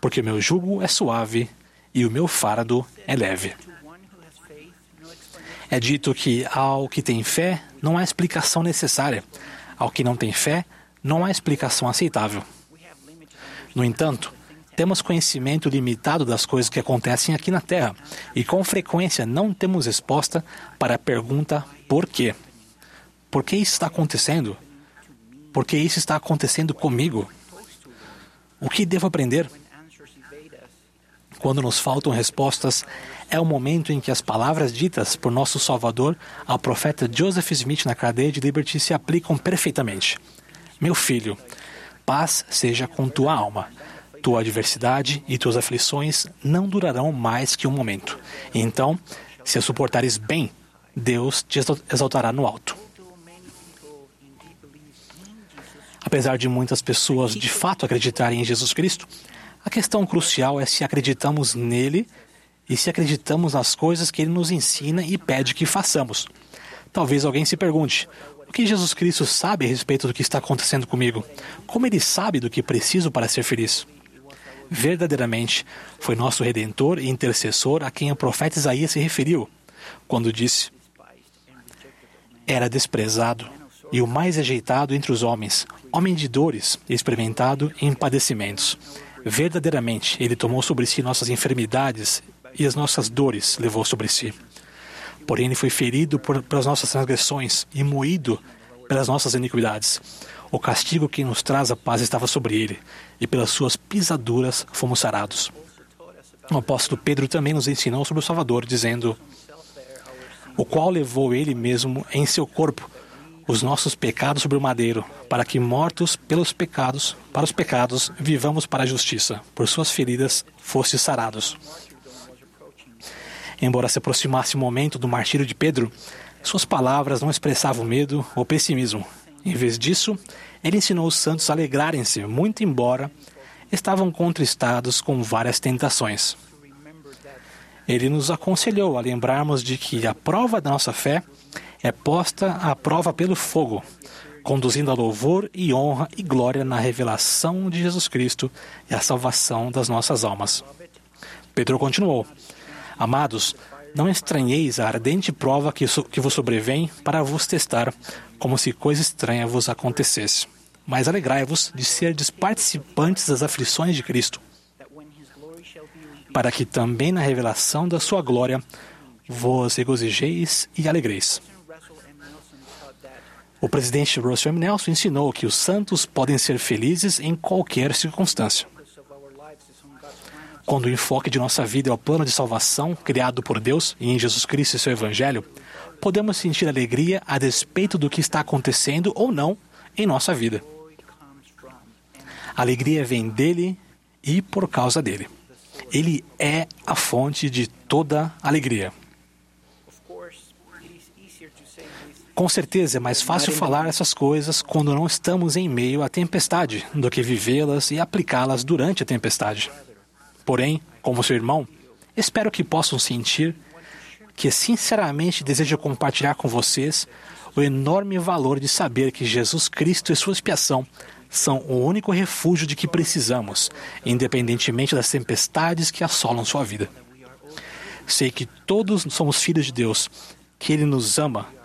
porque o meu jugo é suave e o meu fardo é leve. É dito que ao que tem fé não há explicação necessária. Ao que não tem fé, não há explicação aceitável. No entanto, temos conhecimento limitado das coisas que acontecem aqui na Terra e com frequência não temos resposta para a pergunta por quê. Por que isso está acontecendo? Por que isso está acontecendo comigo? O que devo aprender? Quando nos faltam respostas, é o momento em que as palavras ditas por nosso Salvador ao profeta Joseph Smith na cadeia de Liberty se aplicam perfeitamente. Meu filho, paz seja com tua alma. Tua adversidade e tuas aflições não durarão mais que um momento. Então, se a suportares bem, Deus te exaltará no alto. Apesar de muitas pessoas de fato acreditarem em Jesus Cristo, a questão crucial é se acreditamos nele e se acreditamos nas coisas que ele nos ensina e pede que façamos. Talvez alguém se pergunte: o que Jesus Cristo sabe a respeito do que está acontecendo comigo? Como ele sabe do que preciso para ser feliz? Verdadeiramente, foi nosso redentor e intercessor a quem o profeta Isaías se referiu, quando disse: Era desprezado e o mais rejeitado entre os homens, homem de dores, experimentado em padecimentos. Verdadeiramente, ele tomou sobre si nossas enfermidades e as nossas dores levou sobre si. Porém, ele foi ferido por, pelas nossas transgressões e moído pelas nossas iniquidades. O castigo que nos traz a paz estava sobre ele, e pelas suas pisaduras fomos sarados. O apóstolo Pedro também nos ensinou sobre o Salvador, dizendo: O qual levou ele mesmo em seu corpo os nossos pecados sobre o madeiro, para que mortos pelos pecados, para os pecados, vivamos para a justiça. Por suas feridas fosse sarados. Embora se aproximasse o momento do martírio de Pedro, suas palavras não expressavam medo ou pessimismo. Em vez disso, ele ensinou os santos a alegrarem-se, muito embora estavam contristados com várias tentações. Ele nos aconselhou a lembrarmos de que a prova da nossa fé é posta à prova pelo fogo, conduzindo a louvor e honra e glória na revelação de Jesus Cristo e a salvação das nossas almas. Pedro continuou: Amados, não estranheis a ardente prova que, que vos sobrevém para vos testar, como se coisa estranha vos acontecesse. Mas alegrai-vos de serdes participantes das aflições de Cristo, para que também na revelação da sua glória vos regozijeis e alegreis. O presidente Russell M. Nelson ensinou que os santos podem ser felizes em qualquer circunstância. Quando o enfoque de nossa vida é o plano de salvação criado por Deus e em Jesus Cristo e seu Evangelho, podemos sentir alegria a despeito do que está acontecendo ou não em nossa vida. A alegria vem dele e por causa dele. Ele é a fonte de toda alegria. Com certeza é mais fácil falar essas coisas quando não estamos em meio à tempestade do que vivê-las e aplicá-las durante a tempestade. Porém, como seu irmão, espero que possam sentir que sinceramente desejo compartilhar com vocês o enorme valor de saber que Jesus Cristo e sua expiação são o único refúgio de que precisamos, independentemente das tempestades que assolam sua vida. Sei que todos somos filhos de Deus, que Ele nos ama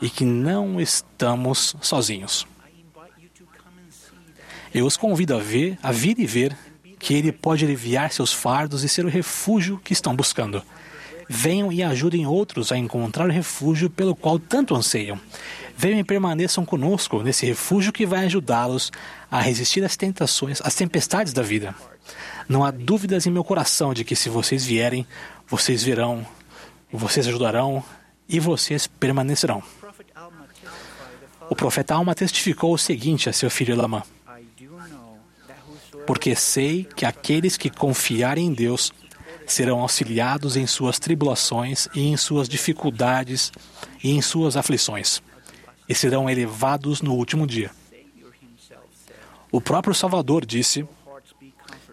e que não estamos sozinhos. Eu os convido a ver, a vir e ver que Ele pode aliviar seus fardos e ser o refúgio que estão buscando. Venham e ajudem outros a encontrar o refúgio pelo qual tanto anseiam. Venham e permaneçam conosco nesse refúgio que vai ajudá-los a resistir às tentações, às tempestades da vida. Não há dúvidas em meu coração de que se vocês vierem, vocês verão, vocês ajudarão e vocês permanecerão. O profeta Alma testificou o seguinte a seu filho Lamã: Porque sei que aqueles que confiarem em Deus serão auxiliados em suas tribulações e em suas dificuldades e em suas aflições, e serão elevados no último dia. O próprio Salvador disse: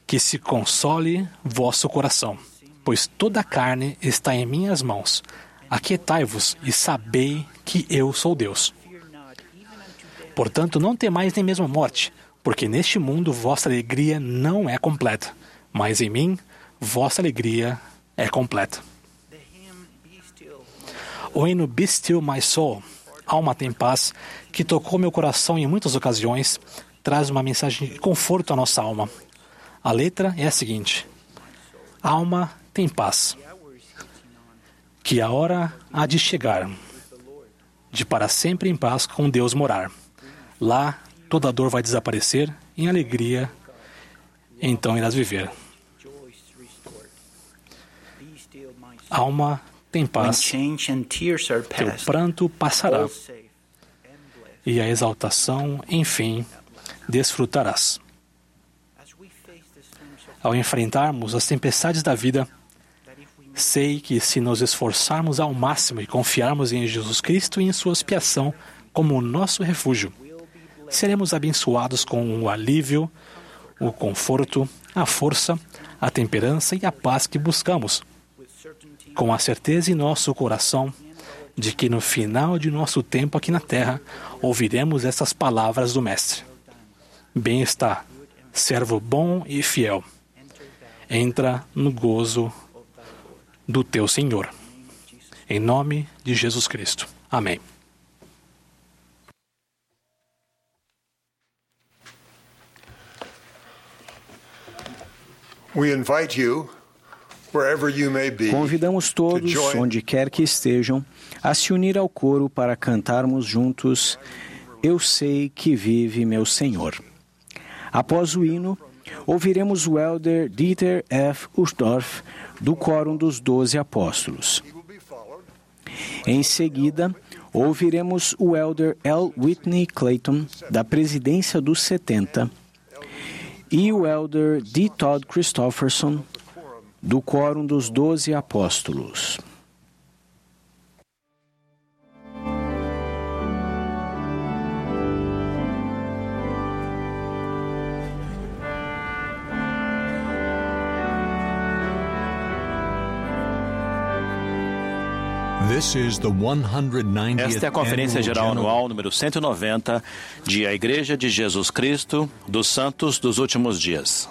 Que se console vosso coração, pois toda a carne está em minhas mãos. Aquietai-vos e sabei que eu sou Deus. Portanto, não temais nem mesmo a morte, porque neste mundo vossa alegria não é completa, mas em mim vossa alegria é completa. O hino Be Still My Soul Alma tem paz, que tocou meu coração em muitas ocasiões, traz uma mensagem de conforto à nossa alma. A letra é a seguinte: Alma tem paz, que a hora há de chegar, de para sempre em paz com Deus morar. Lá toda dor vai desaparecer, em alegria, então irás viver. Alma tem paz, teu pranto passará, e a exaltação, enfim, desfrutarás. Ao enfrentarmos as tempestades da vida, sei que se nos esforçarmos ao máximo e confiarmos em Jesus Cristo e em sua expiação como nosso refúgio, seremos abençoados com o alívio, o conforto, a força, a temperança e a paz que buscamos com a certeza em nosso coração de que no final de nosso tempo aqui na terra ouviremos essas palavras do Mestre: Bem está, servo bom e fiel. Entra no gozo do teu Senhor. Em nome de Jesus Cristo. Amém. We invite you Convidamos todos, onde quer que estejam, a se unir ao coro para cantarmos juntos Eu sei que vive meu Senhor. Após o hino, ouviremos o elder Dieter F. Uchtdorf, do Quórum dos Doze Apóstolos. Em seguida, ouviremos o elder L. Whitney Clayton, da Presidência dos 70, e o elder D. Todd Christofferson, do Quórum dos Doze Apóstolos. Esta é a Conferência Geral Anual número 190 de A Igreja de Jesus Cristo dos Santos dos Últimos Dias.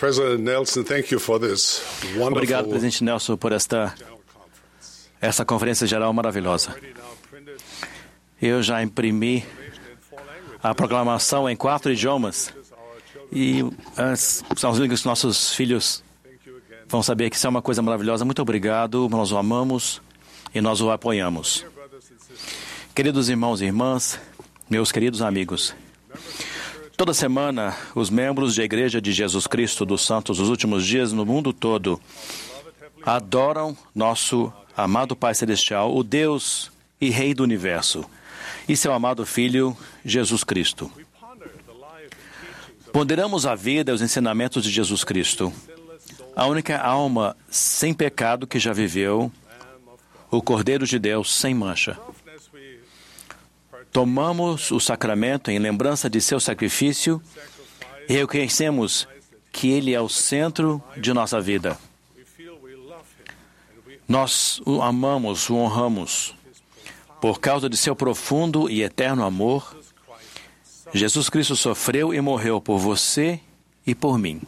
President Nelson, thank you for this Obrigado, wonderful presidente Nelson, por esta, essa conferência geral maravilhosa. Eu já imprimi a proclamação em quatro idiomas e as, são os únicos nossos filhos vão saber que isso é uma coisa maravilhosa. Muito obrigado, nós o amamos e nós o apoiamos. Queridos irmãos e irmãs, meus queridos amigos, toda semana os membros da Igreja de Jesus Cristo dos Santos dos Últimos Dias no mundo todo adoram nosso amado Pai Celestial, o Deus e Rei do Universo, e seu amado Filho, Jesus Cristo. Ponderamos a vida e os ensinamentos de Jesus Cristo, a única alma sem pecado que já viveu, o Cordeiro de Deus sem mancha. Tomamos o sacramento em lembrança de seu sacrifício e reconhecemos que ele é o centro de nossa vida. Nós o amamos, o honramos. Por causa de seu profundo e eterno amor, Jesus Cristo sofreu e morreu por você e por mim.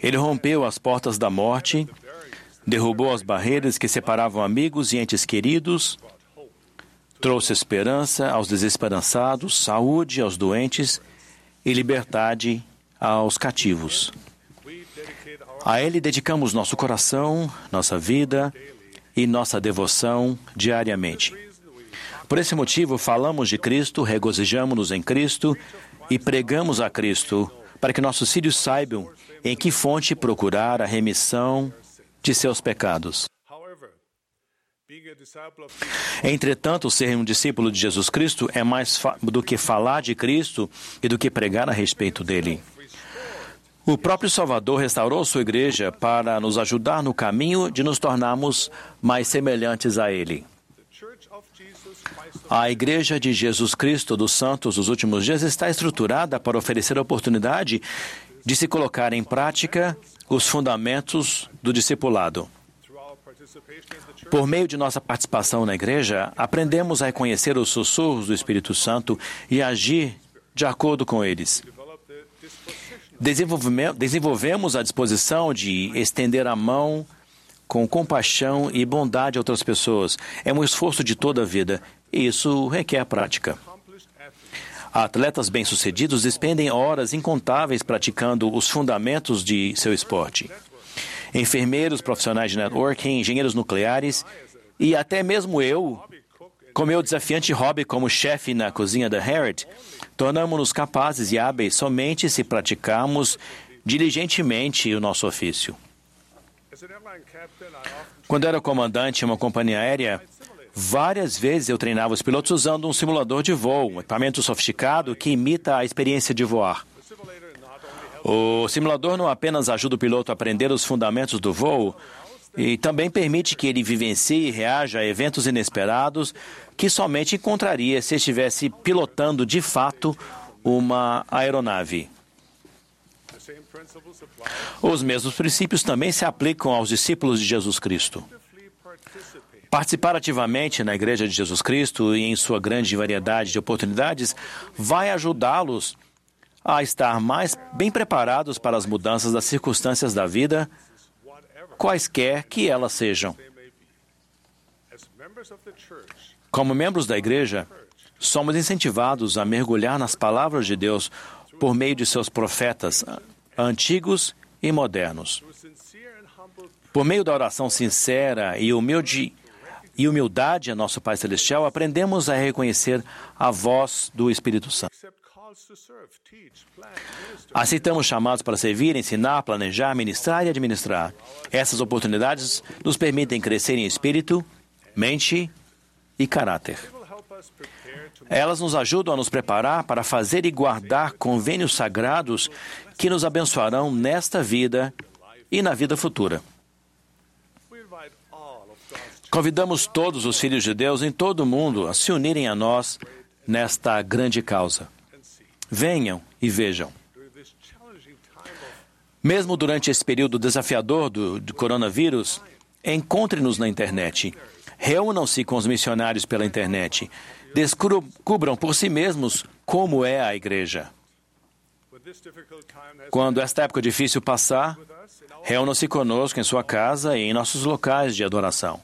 Ele rompeu as portas da morte, derrubou as barreiras que separavam amigos e entes queridos, trouxe esperança aos desesperançados, saúde aos doentes e liberdade aos cativos. A Ele dedicamos nosso coração, nossa vida e nossa devoção diariamente. Por esse motivo, falamos de Cristo, regozijamos-nos em Cristo e pregamos a Cristo para que nossos filhos saibam em que fonte procurar a remissão de seus pecados. Entretanto, ser um discípulo de Jesus Cristo é mais do que falar de Cristo e do que pregar a respeito dele. O próprio Salvador restaurou sua igreja para nos ajudar no caminho de nos tornarmos mais semelhantes a Ele. A Igreja de Jesus Cristo dos Santos dos últimos dias está estruturada para oferecer a oportunidade de se colocar em prática os fundamentos do discipulado. Por meio de nossa participação na igreja, aprendemos a reconhecer os sussurros do Espírito Santo e agir de acordo com eles. Desenvolvemos a disposição de estender a mão com compaixão e bondade a outras pessoas. É um esforço de toda a vida e isso requer prática. Atletas bem-sucedidos despendem horas incontáveis praticando os fundamentos de seu esporte. Enfermeiros, profissionais de networking, engenheiros nucleares e até mesmo eu, com meu desafiante hobby como chefe na cozinha da Harriet, tornamos-nos capazes e hábeis somente se praticarmos diligentemente o nosso ofício. Quando era comandante em uma companhia aérea, várias vezes eu treinava os pilotos usando um simulador de voo, um equipamento sofisticado que imita a experiência de voar. O simulador não apenas ajuda o piloto a aprender os fundamentos do voo, e também permite que ele vivencie e reaja a eventos inesperados que somente encontraria se estivesse pilotando de fato uma aeronave. Os mesmos princípios também se aplicam aos discípulos de Jesus Cristo. Participar ativamente na Igreja de Jesus Cristo e em sua grande variedade de oportunidades vai ajudá-los a estar mais bem preparados para as mudanças das circunstâncias da vida, quaisquer que elas sejam. Como membros da Igreja, somos incentivados a mergulhar nas palavras de Deus por meio de seus profetas antigos e modernos. Por meio da oração sincera e humilde e humildade a nosso Pai Celestial, aprendemos a reconhecer a voz do Espírito Santo. Aceitamos chamados para servir, ensinar, planejar, ministrar e administrar. Essas oportunidades nos permitem crescer em espírito, mente e caráter. Elas nos ajudam a nos preparar para fazer e guardar convênios sagrados que nos abençoarão nesta vida e na vida futura. Convidamos todos os filhos de Deus em todo o mundo a se unirem a nós nesta grande causa. Venham e vejam. Mesmo durante esse período desafiador do, do coronavírus, encontre-nos na internet. Reúnam-se com os missionários pela internet. Descubram por si mesmos como é a igreja. Quando esta época difícil passar, reúna-se conosco em sua casa e em nossos locais de adoração.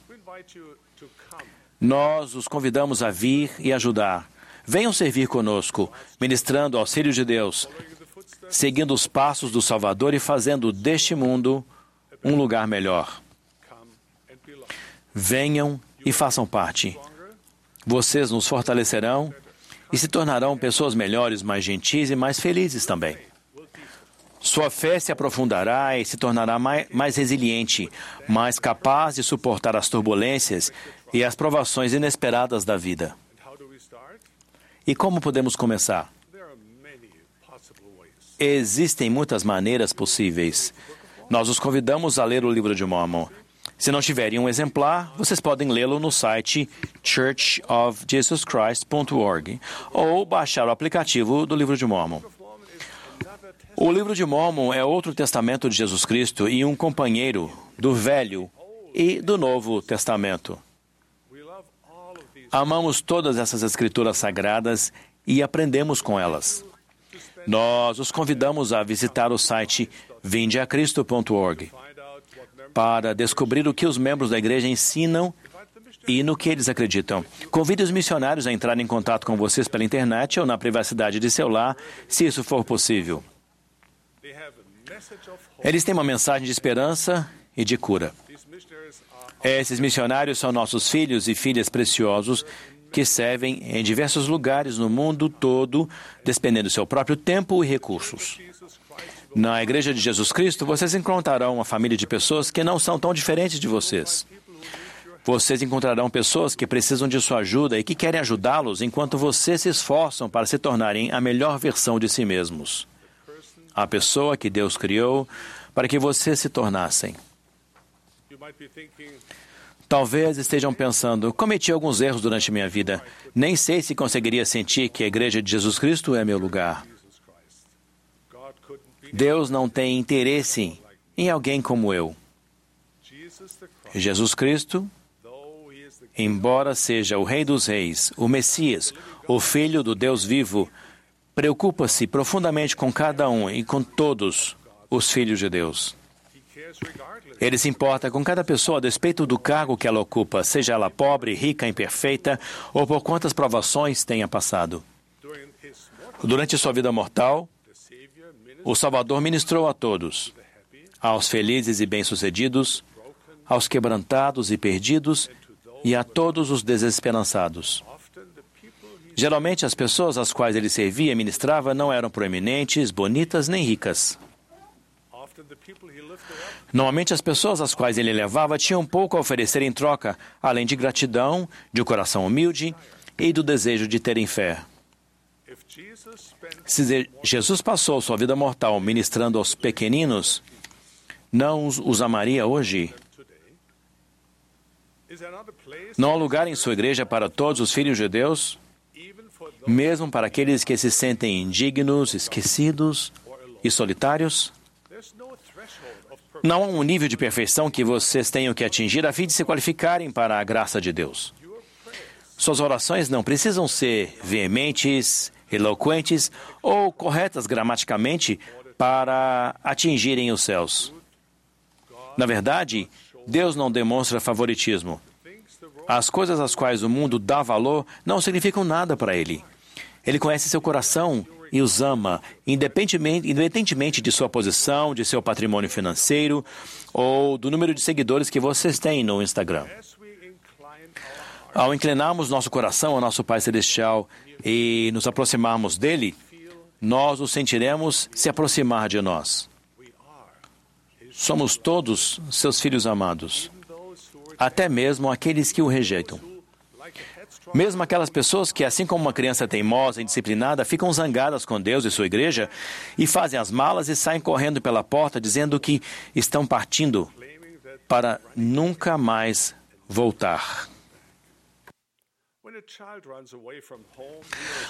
Nós os convidamos a vir e ajudar. Venham servir conosco, ministrando auxílio de Deus, seguindo os passos do Salvador e fazendo deste mundo um lugar melhor. Venham e façam parte. Vocês nos fortalecerão e se tornarão pessoas melhores, mais gentis e mais felizes também. Sua fé se aprofundará e se tornará mais, mais resiliente, mais capaz de suportar as turbulências e as provações inesperadas da vida. E como podemos começar? Existem muitas maneiras possíveis. Nós os convidamos a ler o livro de Mormon. Se não tiverem um exemplar, vocês podem lê-lo no site churchofjesuschrist.org ou baixar o aplicativo do livro de Mormon. O livro de Mormon é outro testamento de Jesus Cristo e um companheiro do Velho e do Novo Testamento. Amamos todas essas escrituras sagradas e aprendemos com elas. Nós os convidamos a visitar o site vindeacristo.org para descobrir o que os membros da igreja ensinam e no que eles acreditam. Convide os missionários a entrar em contato com vocês pela internet ou na privacidade de seu lar, se isso for possível. Eles têm uma mensagem de esperança e de cura. Esses missionários são nossos filhos e filhas preciosos que servem em diversos lugares no mundo todo, despendendo seu próprio tempo e recursos. Na Igreja de Jesus Cristo, vocês encontrarão uma família de pessoas que não são tão diferentes de vocês. Vocês encontrarão pessoas que precisam de sua ajuda e que querem ajudá-los enquanto vocês se esforçam para se tornarem a melhor versão de si mesmos. A pessoa que Deus criou para que vocês se tornassem. Talvez estejam pensando: cometi alguns erros durante minha vida. Nem sei se conseguiria sentir que a Igreja de Jesus Cristo é meu lugar. Deus não tem interesse em alguém como eu. Jesus Cristo, embora seja o Rei dos Reis, o Messias, o Filho do Deus vivo, preocupa-se profundamente com cada um e com todos os filhos de Deus. Ele se importa com cada pessoa a despeito do cargo que ela ocupa, seja ela pobre, rica, imperfeita ou por quantas provações tenha passado. Durante sua vida mortal, o Salvador ministrou a todos, aos felizes e bem-sucedidos, aos quebrantados e perdidos e a todos os desesperançados. Geralmente, as pessoas às quais ele servia e ministrava não eram proeminentes, bonitas nem ricas. Normalmente, as pessoas às quais ele levava tinham pouco a oferecer em troca, além de gratidão, de um coração humilde e do desejo de terem fé. Se Jesus passou sua vida mortal ministrando aos pequeninos, não os amaria hoje? Não há lugar em sua igreja para todos os filhos de Deus, mesmo para aqueles que se sentem indignos, esquecidos e solitários? Não há um nível de perfeição que vocês tenham que atingir a fim de se qualificarem para a graça de Deus. Suas orações não precisam ser veementes, eloquentes ou corretas gramaticamente para atingirem os céus. Na verdade, Deus não demonstra favoritismo. As coisas às quais o mundo dá valor não significam nada para ele. Ele conhece seu coração e os ama, independentemente, independentemente de sua posição, de seu patrimônio financeiro ou do número de seguidores que vocês têm no Instagram. Ao inclinarmos nosso coração ao nosso Pai Celestial e nos aproximarmos dele, nós o sentiremos se aproximar de nós. Somos todos seus filhos amados, até mesmo aqueles que o rejeitam. Mesmo aquelas pessoas que, assim como uma criança teimosa e indisciplinada, ficam zangadas com Deus e sua igreja e fazem as malas e saem correndo pela porta dizendo que estão partindo para nunca mais voltar.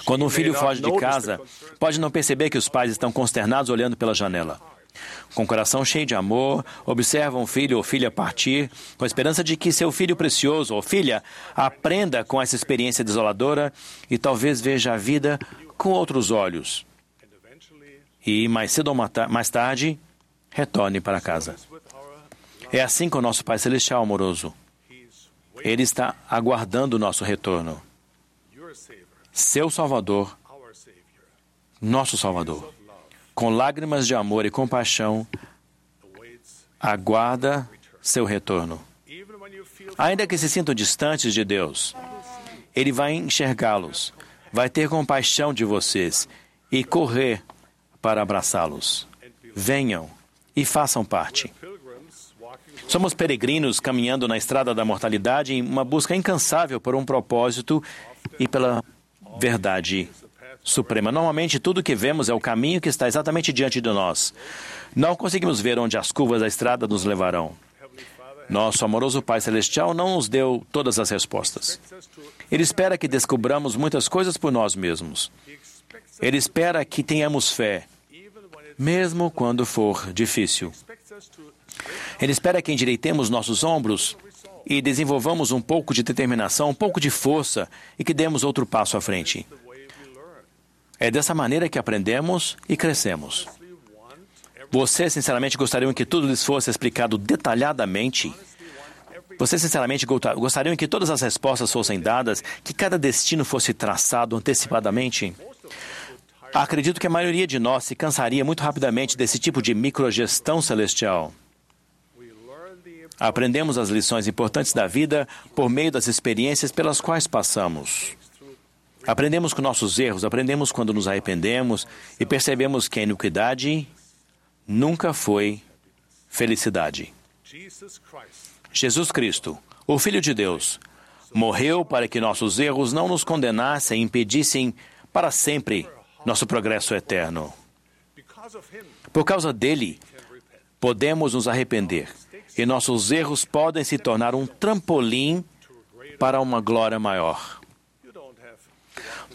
Quando um filho foge de casa, pode não perceber que os pais estão consternados olhando pela janela. Com coração cheio de amor, observam o filho ou filha partir, com a esperança de que seu filho precioso ou filha aprenda com essa experiência desoladora e talvez veja a vida com outros olhos. e mais cedo ou mais tarde retorne para casa. É assim com o nosso Pai Celestial amoroso. Ele está aguardando o nosso retorno. Seu Salvador, nosso Salvador, com lágrimas de amor e compaixão, aguarda seu retorno. Ainda que se sintam distantes de Deus, Ele vai enxergá-los, vai ter compaixão de vocês e correr para abraçá-los. Venham e façam parte. Somos peregrinos caminhando na estrada da mortalidade em uma busca incansável por um propósito e pela verdade suprema. Normalmente, tudo que vemos é o caminho que está exatamente diante de nós. Não conseguimos ver onde as curvas da estrada nos levarão. Nosso amoroso Pai Celestial não nos deu todas as respostas. Ele espera que descubramos muitas coisas por nós mesmos. Ele espera que tenhamos fé, mesmo quando for difícil. Ele espera que endireitemos nossos ombros e desenvolvamos um pouco de determinação, um pouco de força e que demos outro passo à frente. É dessa maneira que aprendemos e crescemos. Vocês, sinceramente, gostariam que tudo lhes fosse explicado detalhadamente? Vocês, sinceramente, gostariam que todas as respostas fossem dadas, que cada destino fosse traçado antecipadamente? Acredito que a maioria de nós se cansaria muito rapidamente desse tipo de microgestão celestial. Aprendemos as lições importantes da vida por meio das experiências pelas quais passamos. Aprendemos com nossos erros, aprendemos quando nos arrependemos e percebemos que a iniquidade nunca foi felicidade. Jesus Cristo, o Filho de Deus, morreu para que nossos erros não nos condenassem e impedissem para sempre nosso progresso eterno. Por causa dele, podemos nos arrepender e nossos erros podem se tornar um trampolim para uma glória maior.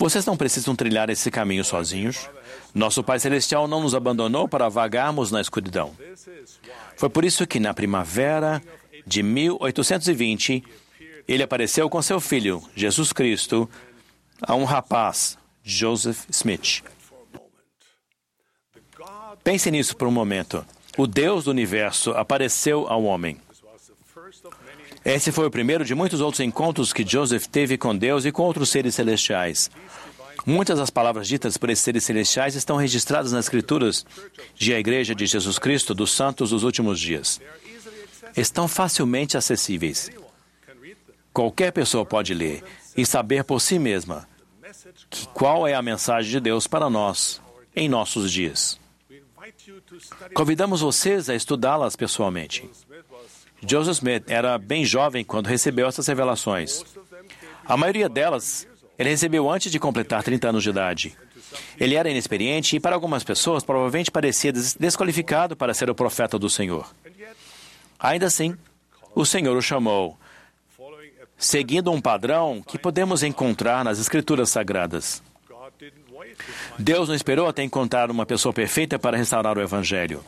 Vocês não precisam trilhar esse caminho sozinhos. Nosso Pai Celestial não nos abandonou para vagarmos na escuridão. Foi por isso que, na primavera de 1820, ele apareceu com seu filho, Jesus Cristo, a um rapaz, Joseph Smith. Pense nisso por um momento o Deus do universo apareceu ao homem. Esse foi o primeiro de muitos outros encontros que Joseph teve com Deus e com outros seres celestiais. Muitas das palavras ditas por esses seres celestiais estão registradas nas Escrituras de a Igreja de Jesus Cristo dos Santos dos Últimos Dias. Estão facilmente acessíveis. Qualquer pessoa pode ler e saber por si mesma que qual é a mensagem de Deus para nós em nossos dias. Convidamos vocês a estudá-las pessoalmente. Joseph Smith era bem jovem quando recebeu essas revelações. A maioria delas ele recebeu antes de completar 30 anos de idade. Ele era inexperiente e, para algumas pessoas, provavelmente parecia desqualificado para ser o profeta do Senhor. Ainda assim, o Senhor o chamou, seguindo um padrão que podemos encontrar nas Escrituras Sagradas. Deus não esperou até encontrar uma pessoa perfeita para restaurar o Evangelho.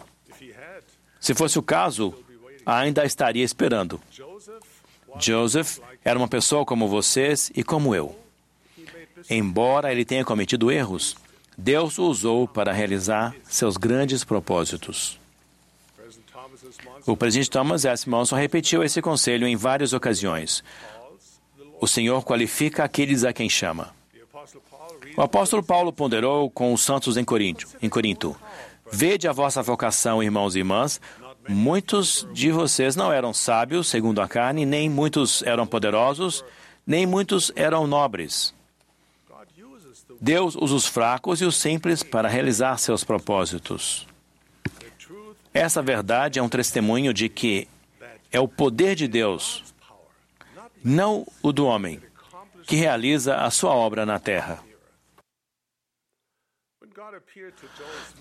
Se fosse o caso, ainda estaria esperando. Joseph era uma pessoa como vocês e como eu. Embora ele tenha cometido erros, Deus o usou para realizar seus grandes propósitos. O presidente Thomas S. Monson repetiu esse conselho em várias ocasiões. O Senhor qualifica aqueles a quem chama. O apóstolo Paulo ponderou com os santos em Corinto. Em Corinto. Vede a vossa vocação, irmãos e irmãs. Muitos de vocês não eram sábios, segundo a carne, nem muitos eram poderosos, nem muitos eram nobres. Deus usa os fracos e os simples para realizar seus propósitos. Essa verdade é um testemunho de que é o poder de Deus, não o do homem, que realiza a sua obra na terra.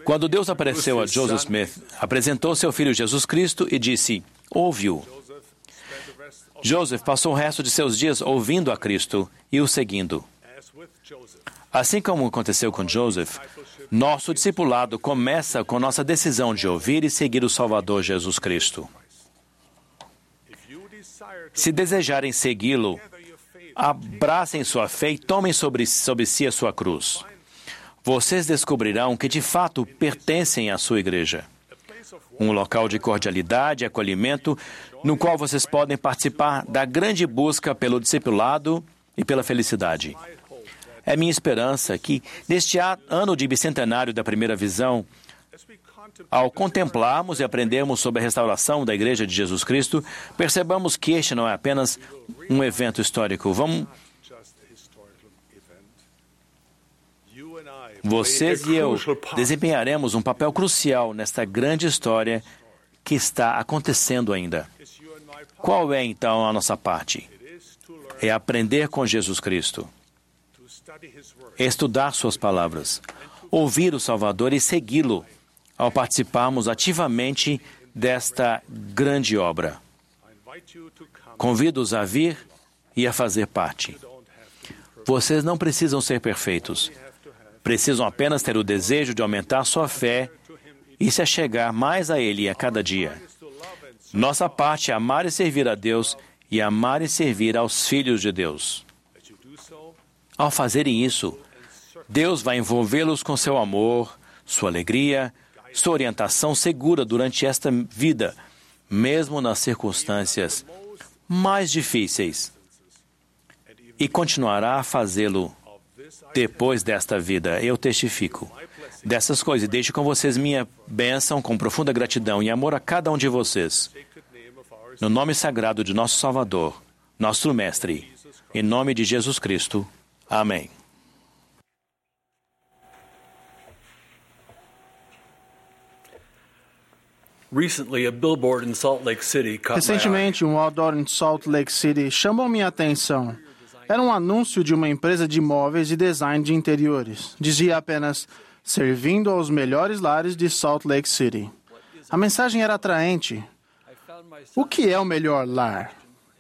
Quando Deus apareceu a Joseph Smith, apresentou seu filho Jesus Cristo e disse: Ouve-o. Joseph passou o resto de seus dias ouvindo a Cristo e o seguindo. Assim como aconteceu com Joseph, nosso discipulado começa com nossa decisão de ouvir e seguir o Salvador Jesus Cristo. Se desejarem segui-lo, abracem sua fé e tomem sobre, sobre si a sua cruz. Vocês descobrirão que de fato pertencem à sua igreja. Um local de cordialidade e acolhimento no qual vocês podem participar da grande busca pelo discipulado e pela felicidade. É minha esperança que, neste ano de bicentenário da primeira visão, ao contemplarmos e aprendermos sobre a restauração da Igreja de Jesus Cristo, percebamos que este não é apenas um evento histórico. Vamos. Vocês e eu desempenharemos um papel crucial nesta grande história que está acontecendo ainda. Qual é então a nossa parte? É aprender com Jesus Cristo, estudar Suas palavras, ouvir o Salvador e segui-lo ao participarmos ativamente desta grande obra. Convido-os a vir e a fazer parte. Vocês não precisam ser perfeitos. Precisam apenas ter o desejo de aumentar sua fé e se achegar mais a Ele a cada dia. Nossa parte é amar e servir a Deus e amar e servir aos filhos de Deus. Ao fazerem isso, Deus vai envolvê-los com seu amor, sua alegria, sua orientação segura durante esta vida, mesmo nas circunstâncias mais difíceis. E continuará a fazê-lo depois desta vida. Eu testifico dessas coisas. E deixo com vocês minha bênção com profunda gratidão e amor a cada um de vocês. No nome sagrado de nosso Salvador, nosso Mestre, em nome de Jesus Cristo. Amém. Recentemente, um outdoor em Salt Lake City chamou minha atenção. Era um anúncio de uma empresa de móveis e design de interiores. Dizia apenas: servindo aos melhores lares de Salt Lake City. A mensagem era atraente. O que é o melhor lar?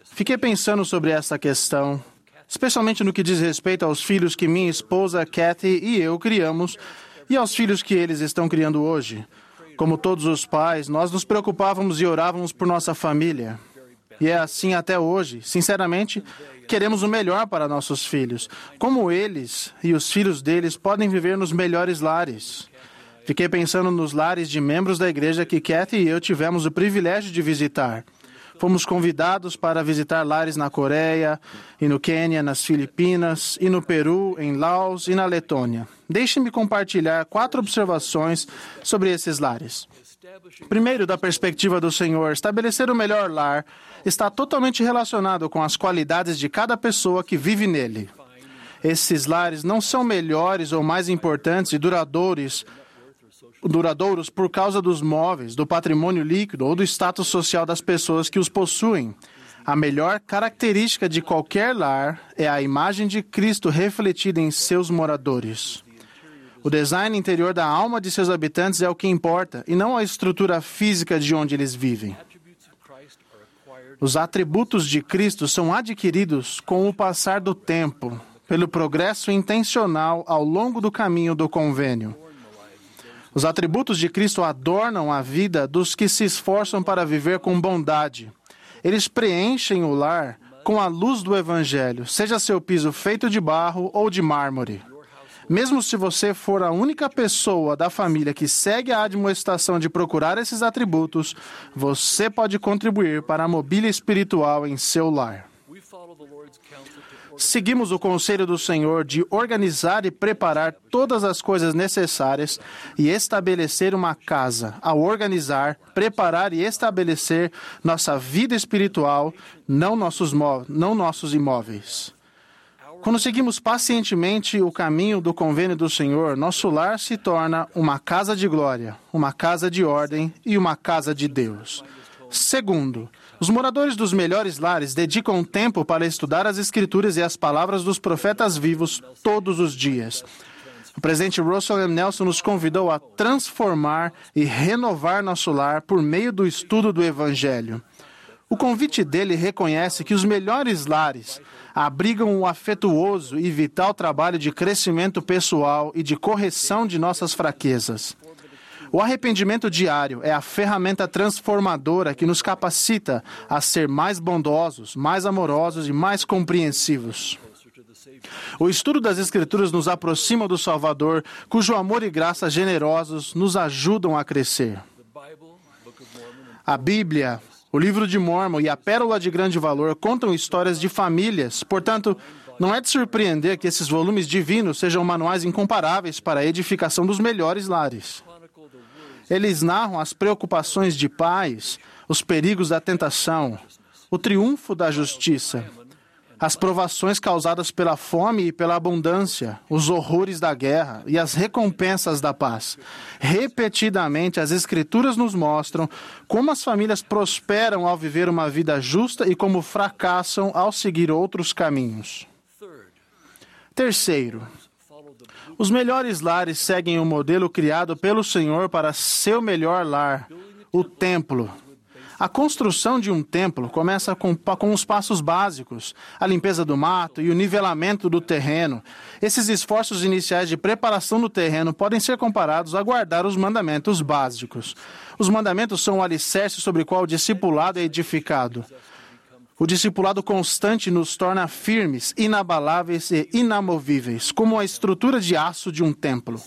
Fiquei pensando sobre essa questão, especialmente no que diz respeito aos filhos que minha esposa Kathy e eu criamos e aos filhos que eles estão criando hoje. Como todos os pais, nós nos preocupávamos e orávamos por nossa família. E é assim até hoje. Sinceramente, queremos o melhor para nossos filhos. Como eles e os filhos deles podem viver nos melhores lares? Fiquei pensando nos lares de membros da igreja que Kathy e eu tivemos o privilégio de visitar. Fomos convidados para visitar lares na Coreia, e no Quênia, nas Filipinas, e no Peru, em Laos e na Letônia. Deixe-me compartilhar quatro observações sobre esses lares. Primeiro, da perspectiva do Senhor, estabelecer o melhor lar está totalmente relacionado com as qualidades de cada pessoa que vive nele. Esses lares não são melhores ou mais importantes e duradouros duradouros por causa dos móveis, do patrimônio líquido ou do status social das pessoas que os possuem. A melhor característica de qualquer lar é a imagem de Cristo refletida em seus moradores. O design interior da alma de seus habitantes é o que importa, e não a estrutura física de onde eles vivem. Os atributos de Cristo são adquiridos com o passar do tempo, pelo progresso intencional ao longo do caminho do convênio. Os atributos de Cristo adornam a vida dos que se esforçam para viver com bondade. Eles preenchem o lar com a luz do Evangelho, seja seu piso feito de barro ou de mármore. Mesmo se você for a única pessoa da família que segue a admoestação de procurar esses atributos, você pode contribuir para a mobília espiritual em seu lar seguimos o conselho do Senhor de organizar e preparar todas as coisas necessárias e estabelecer uma casa. Ao organizar, preparar e estabelecer nossa vida espiritual, não nossos, não nossos imóveis. Quando seguimos pacientemente o caminho do convênio do Senhor, nosso lar se torna uma casa de glória, uma casa de ordem e uma casa de Deus. Segundo, os moradores dos melhores lares dedicam tempo para estudar as Escrituras e as palavras dos profetas vivos todos os dias. O presidente Russell M. Nelson nos convidou a transformar e renovar nosso lar por meio do estudo do Evangelho. O convite dele reconhece que os melhores lares abrigam o afetuoso e vital trabalho de crescimento pessoal e de correção de nossas fraquezas. O arrependimento diário é a ferramenta transformadora que nos capacita a ser mais bondosos, mais amorosos e mais compreensivos. O estudo das Escrituras nos aproxima do Salvador, cujo amor e graça generosos nos ajudam a crescer. A Bíblia, o livro de Mormon e a Pérola de Grande Valor contam histórias de famílias, portanto, não é de surpreender que esses volumes divinos sejam manuais incomparáveis para a edificação dos melhores lares. Eles narram as preocupações de pais, os perigos da tentação, o triunfo da justiça, as provações causadas pela fome e pela abundância, os horrores da guerra e as recompensas da paz. Repetidamente, as Escrituras nos mostram como as famílias prosperam ao viver uma vida justa e como fracassam ao seguir outros caminhos. Terceiro, os melhores lares seguem o modelo criado pelo Senhor para seu melhor lar, o templo. A construção de um templo começa com, com os passos básicos, a limpeza do mato e o nivelamento do terreno. Esses esforços iniciais de preparação do terreno podem ser comparados a guardar os mandamentos básicos. Os mandamentos são o alicerce sobre o qual o discipulado é edificado. O discipulado constante nos torna firmes, inabaláveis e inamovíveis, como a estrutura de aço de um templo.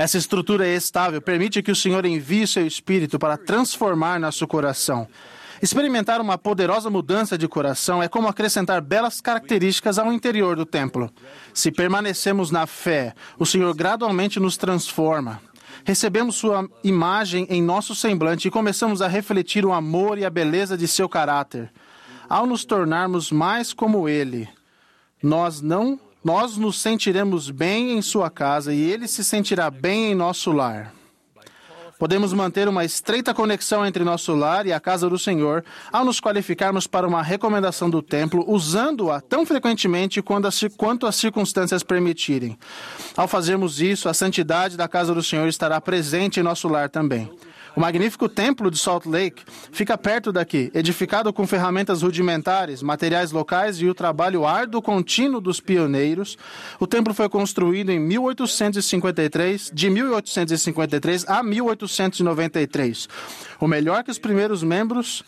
Essa estrutura é estável permite que o Senhor envie seu Espírito para transformar nosso coração. Experimentar uma poderosa mudança de coração é como acrescentar belas características ao interior do templo. Se permanecemos na fé, o Senhor gradualmente nos transforma. Recebemos sua imagem em nosso semblante e começamos a refletir o amor e a beleza de seu caráter. Ao nos tornarmos mais como ele, nós não nós nos sentiremos bem em sua casa e ele se sentirá bem em nosso lar. Podemos manter uma estreita conexão entre nosso lar e a casa do Senhor ao nos qualificarmos para uma recomendação do templo, usando-a tão frequentemente quanto as circunstâncias permitirem. Ao fazermos isso, a santidade da casa do Senhor estará presente em nosso lar também. O magnífico templo de Salt Lake fica perto daqui, edificado com ferramentas rudimentares, materiais locais e o trabalho árduo contínuo dos pioneiros. O templo foi construído em 1853, de 1853 a 1893. O melhor que os primeiros membros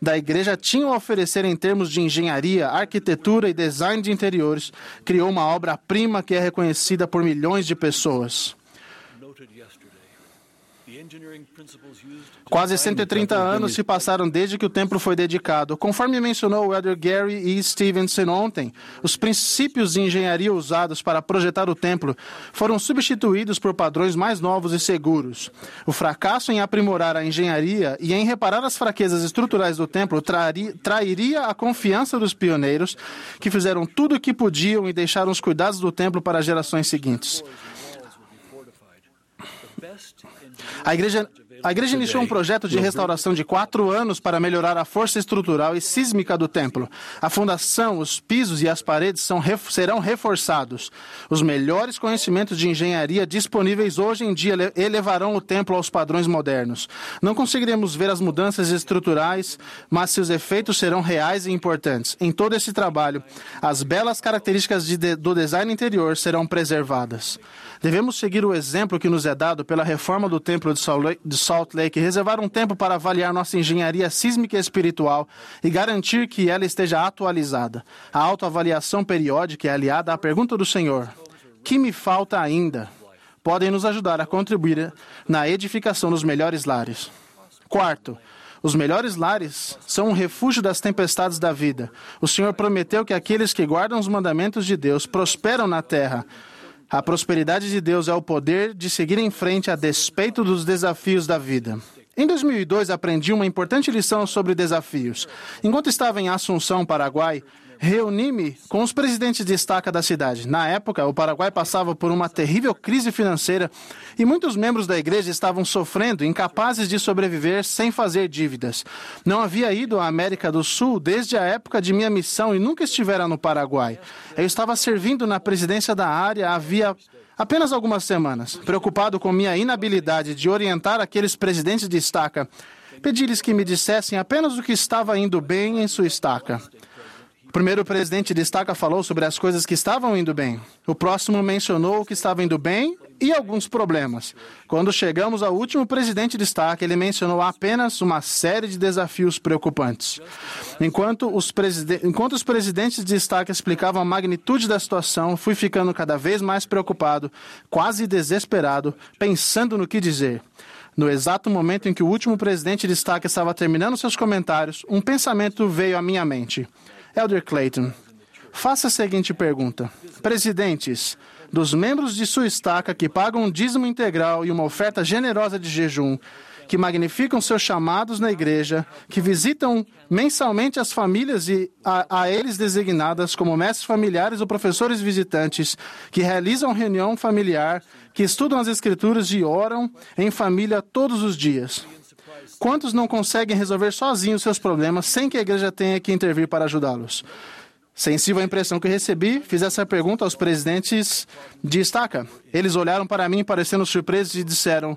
da igreja tinham a oferecer em termos de engenharia, arquitetura e design de interiores, criou uma obra-prima que é reconhecida por milhões de pessoas. Quase 130 anos se passaram desde que o templo foi dedicado. Conforme mencionou o Elder Gary E. Stevenson ontem, os princípios de engenharia usados para projetar o templo foram substituídos por padrões mais novos e seguros. O fracasso em aprimorar a engenharia e em reparar as fraquezas estruturais do templo trairia a confiança dos pioneiros, que fizeram tudo o que podiam e deixaram os cuidados do templo para as gerações seguintes. A igreja, a igreja iniciou um projeto de restauração de quatro anos para melhorar a força estrutural e sísmica do templo. A fundação, os pisos e as paredes são, serão reforçados. Os melhores conhecimentos de engenharia disponíveis hoje em dia elevarão o templo aos padrões modernos. Não conseguiremos ver as mudanças estruturais, mas seus efeitos serão reais e importantes. Em todo esse trabalho, as belas características de, do design interior serão preservadas. Devemos seguir o exemplo que nos é dado pela reforma do Templo de Salt Lake reservar um tempo para avaliar nossa engenharia sísmica espiritual e garantir que ela esteja atualizada. A autoavaliação periódica é aliada à pergunta do Senhor: Que me falta ainda? Podem nos ajudar a contribuir na edificação dos melhores lares. Quarto, os melhores lares são um refúgio das tempestades da vida. O Senhor prometeu que aqueles que guardam os mandamentos de Deus prosperam na terra. A prosperidade de Deus é o poder de seguir em frente a despeito dos desafios da vida. Em 2002, aprendi uma importante lição sobre desafios. Enquanto estava em Assunção, Paraguai, reuni-me com os presidentes de estaca da cidade. Na época, o Paraguai passava por uma terrível crise financeira e muitos membros da igreja estavam sofrendo, incapazes de sobreviver sem fazer dívidas. Não havia ido à América do Sul desde a época de minha missão e nunca estivera no Paraguai. Eu estava servindo na presidência da área havia apenas algumas semanas. Preocupado com minha inabilidade de orientar aqueles presidentes de estaca, pedi-lhes que me dissessem apenas o que estava indo bem em sua estaca. O primeiro presidente de estaca falou sobre as coisas que estavam indo bem. O próximo mencionou o que estava indo bem e alguns problemas. Quando chegamos ao último presidente de destaque, ele mencionou apenas uma série de desafios preocupantes. Enquanto os, Enquanto os presidentes de destaque explicavam a magnitude da situação, fui ficando cada vez mais preocupado, quase desesperado, pensando no que dizer. No exato momento em que o último presidente de destaque estava terminando seus comentários, um pensamento veio à minha mente. Elder Clayton, faça a seguinte pergunta: Presidentes, dos membros de sua estaca que pagam um dízimo integral e uma oferta generosa de jejum, que magnificam seus chamados na igreja, que visitam mensalmente as famílias e a, a, eles designadas como mestres familiares ou professores visitantes, que realizam reunião familiar, que estudam as escrituras e oram em família todos os dias. Quantos não conseguem resolver sozinhos seus problemas sem que a igreja tenha que intervir para ajudá-los? Sensível à impressão que recebi, fiz essa pergunta aos presidentes de estaca. Eles olharam para mim parecendo surpresos e disseram: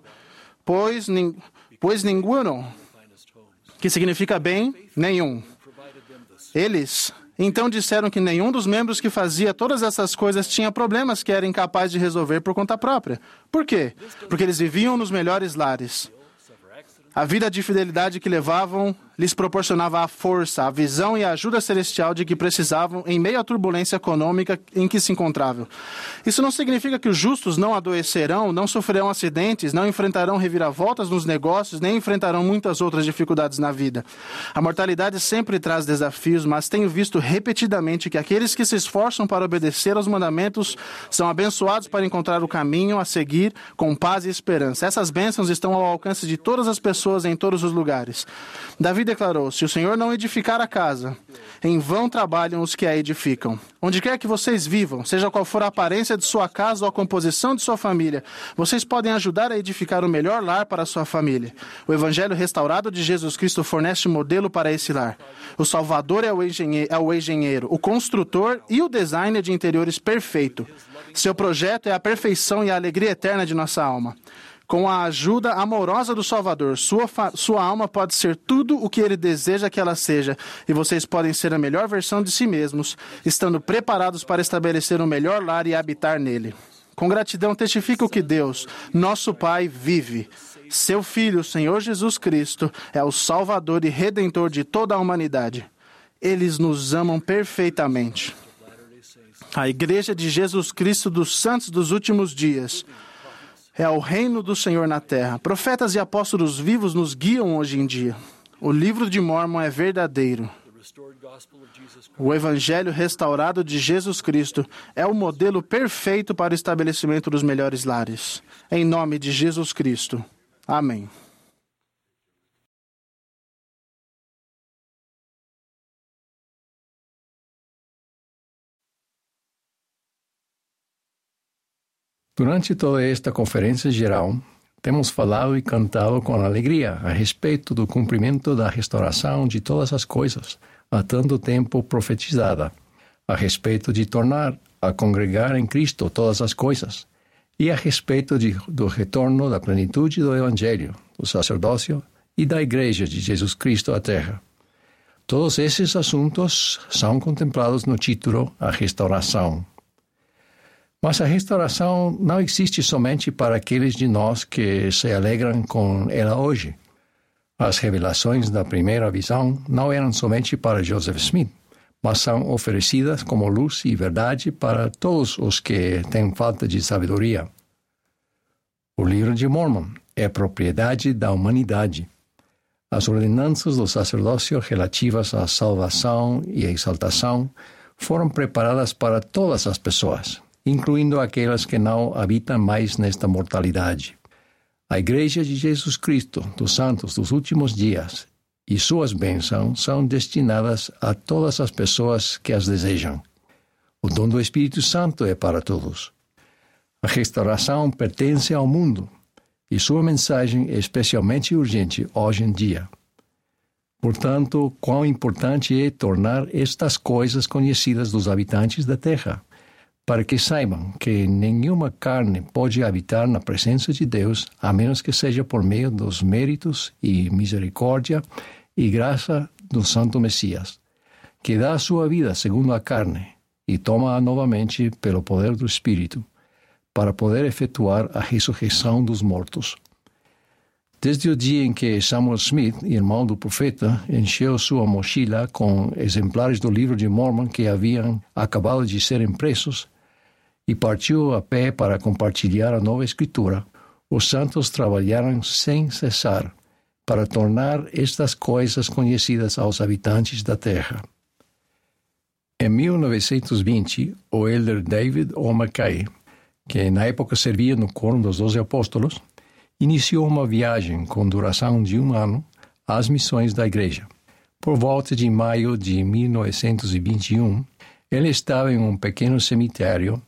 Pois, nin, pois ninguno, que significa bem, nenhum. Eles então disseram que nenhum dos membros que fazia todas essas coisas tinha problemas que era incapaz de resolver por conta própria. Por quê? Porque eles viviam nos melhores lares. A vida de fidelidade que levavam lhes proporcionava a força, a visão e a ajuda celestial de que precisavam em meio à turbulência econômica em que se encontravam. Isso não significa que os justos não adoecerão, não sofrerão acidentes, não enfrentarão reviravoltas nos negócios, nem enfrentarão muitas outras dificuldades na vida. A mortalidade sempre traz desafios, mas tenho visto repetidamente que aqueles que se esforçam para obedecer aos mandamentos são abençoados para encontrar o caminho a seguir com paz e esperança. Essas bênçãos estão ao alcance de todas as pessoas em todos os lugares. Davi declarou: Se o Senhor não edificar a casa, em vão trabalham os que a edificam. Onde quer que vocês vivam, seja qual for a aparência de sua casa ou a composição de sua família, vocês podem ajudar a edificar o melhor lar para a sua família. O Evangelho restaurado de Jesus Cristo fornece modelo para esse lar. O Salvador é o é o, engenheiro, o construtor e o designer de interiores perfeito. Seu projeto é a perfeição e a alegria eterna de nossa alma. Com a ajuda amorosa do Salvador, sua, sua alma pode ser tudo o que ele deseja que ela seja, e vocês podem ser a melhor versão de si mesmos, estando preparados para estabelecer um melhor lar e habitar nele. Com gratidão, testifico que Deus, nosso Pai, vive. Seu Filho, Senhor Jesus Cristo, é o Salvador e Redentor de toda a humanidade. Eles nos amam perfeitamente. A Igreja de Jesus Cristo dos Santos dos Últimos Dias é o reino do Senhor na terra. Profetas e apóstolos vivos nos guiam hoje em dia. O livro de Mormon é verdadeiro. O Evangelho restaurado de Jesus Cristo é o modelo perfeito para o estabelecimento dos melhores lares. Em nome de Jesus Cristo. Amém. Durante toda esta conferência geral, temos falado e cantado com alegria a respeito do cumprimento da restauração de todas as coisas, há tanto tempo profetizada, a respeito de tornar a congregar em Cristo todas as coisas, e a respeito de, do retorno da plenitude do Evangelho, do sacerdócio e da Igreja de Jesus Cristo à Terra. Todos esses assuntos são contemplados no título A Restauração. Mas a restauração não existe somente para aqueles de nós que se alegram com ela hoje. As revelações da primeira visão não eram somente para Joseph Smith, mas são oferecidas como luz e verdade para todos os que têm falta de sabedoria. O livro de Mormon é propriedade da humanidade. As ordenanças do sacerdócio relativas à salvação e exaltação foram preparadas para todas as pessoas incluindo aquelas que não habitam mais nesta mortalidade. A Igreja de Jesus Cristo dos Santos dos Últimos Dias e suas bênçãos são destinadas a todas as pessoas que as desejam. O dom do Espírito Santo é para todos. A restauração pertence ao mundo e sua mensagem é especialmente urgente hoje em dia. Portanto, quão importante é tornar estas coisas conhecidas dos habitantes da terra para que saibam que nenhuma carne pode habitar na presença de Deus a menos que seja por meio dos méritos e misericórdia e graça do Santo Messias, que dá a sua vida segundo a carne e toma-a novamente pelo poder do Espírito, para poder efetuar a ressurreição dos mortos. Desde o dia em que Samuel Smith, irmão do profeta, encheu sua mochila com exemplares do livro de Mormon que haviam acabado de ser impressos e partiu a pé para compartilhar a nova escritura, os santos trabalharam sem cessar para tornar estas coisas conhecidas aos habitantes da terra. Em 1920, o elder David O. McKay, que na época servia no coro dos Doze Apóstolos, iniciou uma viagem com duração de um ano às missões da igreja. Por volta de maio de 1921, ele estava em um pequeno cemitério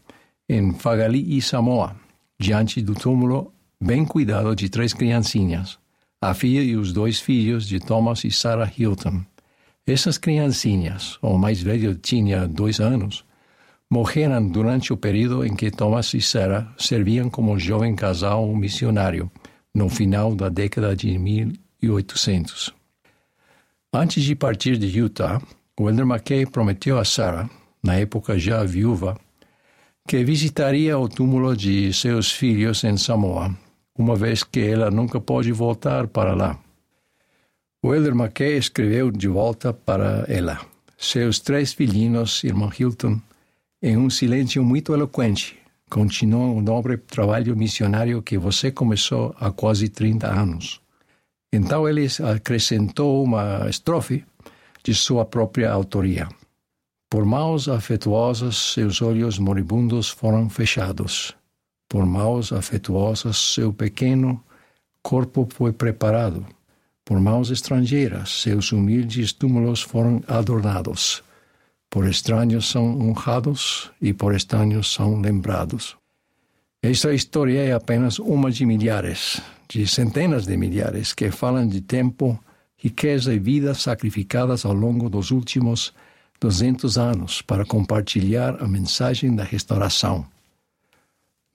em Fagali, Samoa, diante do túmulo bem cuidado de três criancinhas, a filha e os dois filhos de Thomas e Sarah Hilton. Essas criancinhas, o mais velho tinha dois anos, morreram durante o período em que Thomas e Sarah serviam como jovem casal missionário no final da década de 1800. Antes de partir de Utah, Wilder McKay prometeu a Sarah, na época já viúva, que visitaria o túmulo de seus filhos em Samoa, uma vez que ela nunca pôde voltar para lá. Wilder McKay escreveu de volta para ela. Seus três filhinhos, irmão Hilton, em um silêncio muito eloquente, continua o nobre trabalho missionário que você começou há quase 30 anos. Então ele acrescentou uma estrofe de sua própria autoria. Por mãos afetuosas, seus olhos moribundos foram fechados. Por mãos afetuosas, seu pequeno corpo foi preparado. Por mãos estrangeiras, seus humildes túmulos foram adornados. Por estranhos são honrados e por estranhos são lembrados. Esta história é apenas uma de milhares, de centenas de milhares, que falam de tempo, riqueza e vidas sacrificadas ao longo dos últimos 200 anos para compartilhar a mensagem da restauração.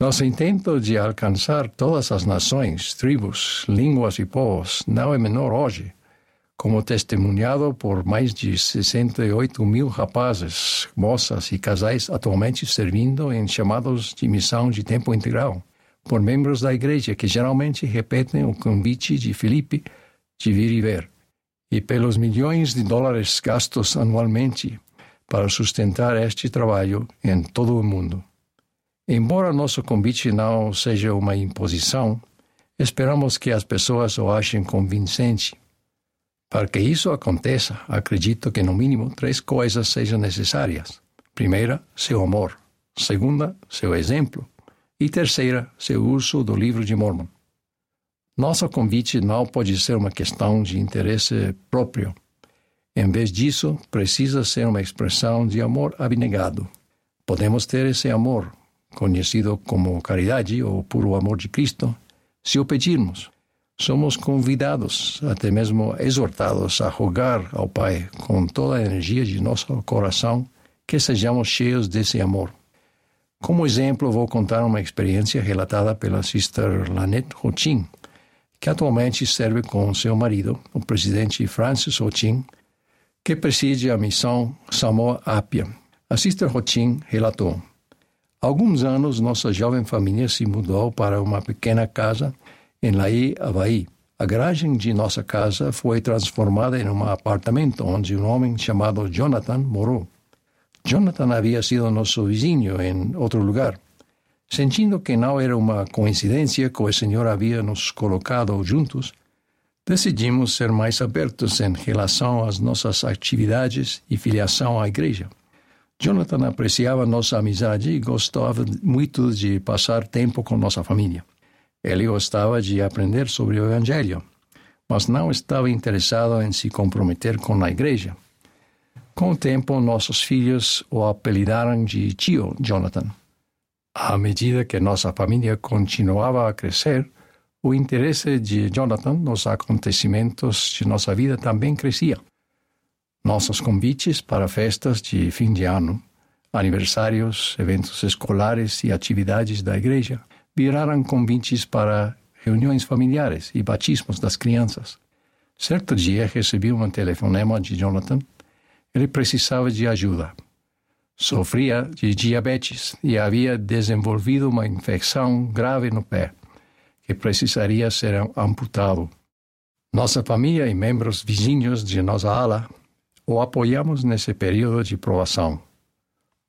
Nosso intento de alcançar todas as nações, tribos, línguas e povos não é menor hoje como testemunhado por mais de 68 mil rapazes, moças e casais atualmente servindo em chamados de missão de tempo integral, por membros da igreja que geralmente repetem o convite de Filipe de vir e ver, e pelos milhões de dólares gastos anualmente para sustentar este trabalho em todo o mundo. Embora nosso convite não seja uma imposição, esperamos que as pessoas o achem convincente para que isso aconteça, acredito que no mínimo três coisas sejam necessárias. Primeira, seu amor. Segunda, seu exemplo. E terceira, seu uso do livro de Mormon. Nosso convite não pode ser uma questão de interesse próprio. Em vez disso, precisa ser uma expressão de amor abnegado. Podemos ter esse amor, conhecido como caridade ou puro amor de Cristo, se o pedirmos somos convidados, até mesmo exortados a rogar ao Pai com toda a energia de nosso coração que sejamos cheios desse amor. Como exemplo, vou contar uma experiência relatada pela Sister Lanette Hochin, que atualmente serve com seu marido, o presidente Francis Hochin, que preside a missão Samoa Apia. A Sister Hochin relatou: Há alguns anos, nossa jovem família se mudou para uma pequena casa em Laí, Havaí. A garagem de nossa casa foi transformada em um apartamento onde um homem chamado Jonathan morou. Jonathan havia sido nosso vizinho em outro lugar. Sentindo que não era uma coincidência que o Senhor havia nos colocado juntos, decidimos ser mais abertos em relação às nossas atividades e filiação à igreja. Jonathan apreciava nossa amizade e gostava muito de passar tempo com nossa família. Ele gostava de aprender sobre o Evangelho, mas não estava interessado em se comprometer com a igreja. Com o tempo, nossos filhos o apelidaram de tio Jonathan. À medida que nossa família continuava a crescer, o interesse de Jonathan nos acontecimentos de nossa vida também crescia. Nossos convites para festas de fim de ano, aniversários, eventos escolares e atividades da igreja viraram convites para reuniões familiares e batismos das crianças. Certo dia recebi um telefonema de Jonathan. Ele precisava de ajuda. Sofria de diabetes e havia desenvolvido uma infecção grave no pé, que precisaria ser amputado. Nossa família e membros vizinhos de nossa ala o apoiamos nesse período de provação.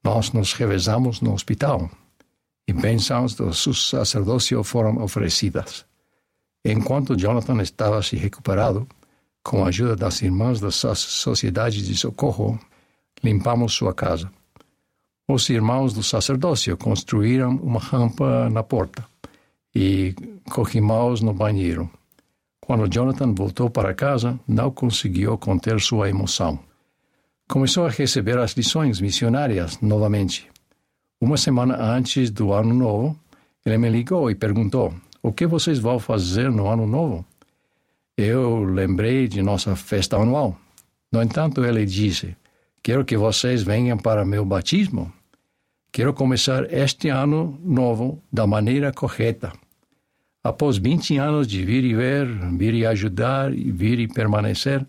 Nós nos revezamos no hospital bênçãos do sacerdócio foram oferecidas. Enquanto Jonathan estava se recuperado, com a ajuda das irmãs da Sociedade de Socorro, limpamos sua casa. Os irmãos do sacerdócio construíram uma rampa na porta e corrimãos no banheiro. Quando Jonathan voltou para casa, não conseguiu conter sua emoção. Começou a receber as lições missionárias novamente. Uma semana antes do Ano Novo, ele me ligou e perguntou: O que vocês vão fazer no Ano Novo? Eu lembrei de nossa festa anual. No entanto, ele disse: Quero que vocês venham para meu batismo. Quero começar este ano novo da maneira correta. Após 20 anos de vir e ver, vir e ajudar, e vir e permanecer,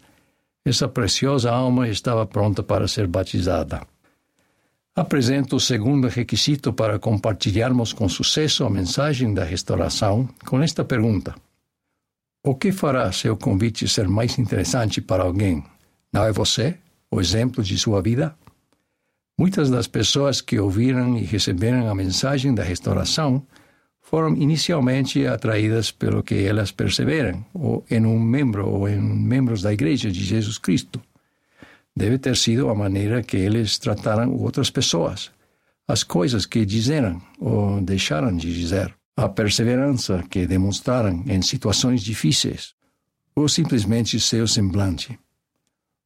essa preciosa alma estava pronta para ser batizada. Apresento o segundo requisito para compartilharmos com sucesso a mensagem da restauração com esta pergunta: O que fará seu convite ser mais interessante para alguém? Não é você, o exemplo de sua vida? Muitas das pessoas que ouviram e receberam a mensagem da restauração foram inicialmente atraídas pelo que elas perceberam, ou em um membro ou em membros da Igreja de Jesus Cristo. Deve ter sido a maneira que eles trataram outras pessoas, as coisas que disseram ou deixaram de dizer, a perseverança que demonstraram em situações difíceis, ou simplesmente seu semblante.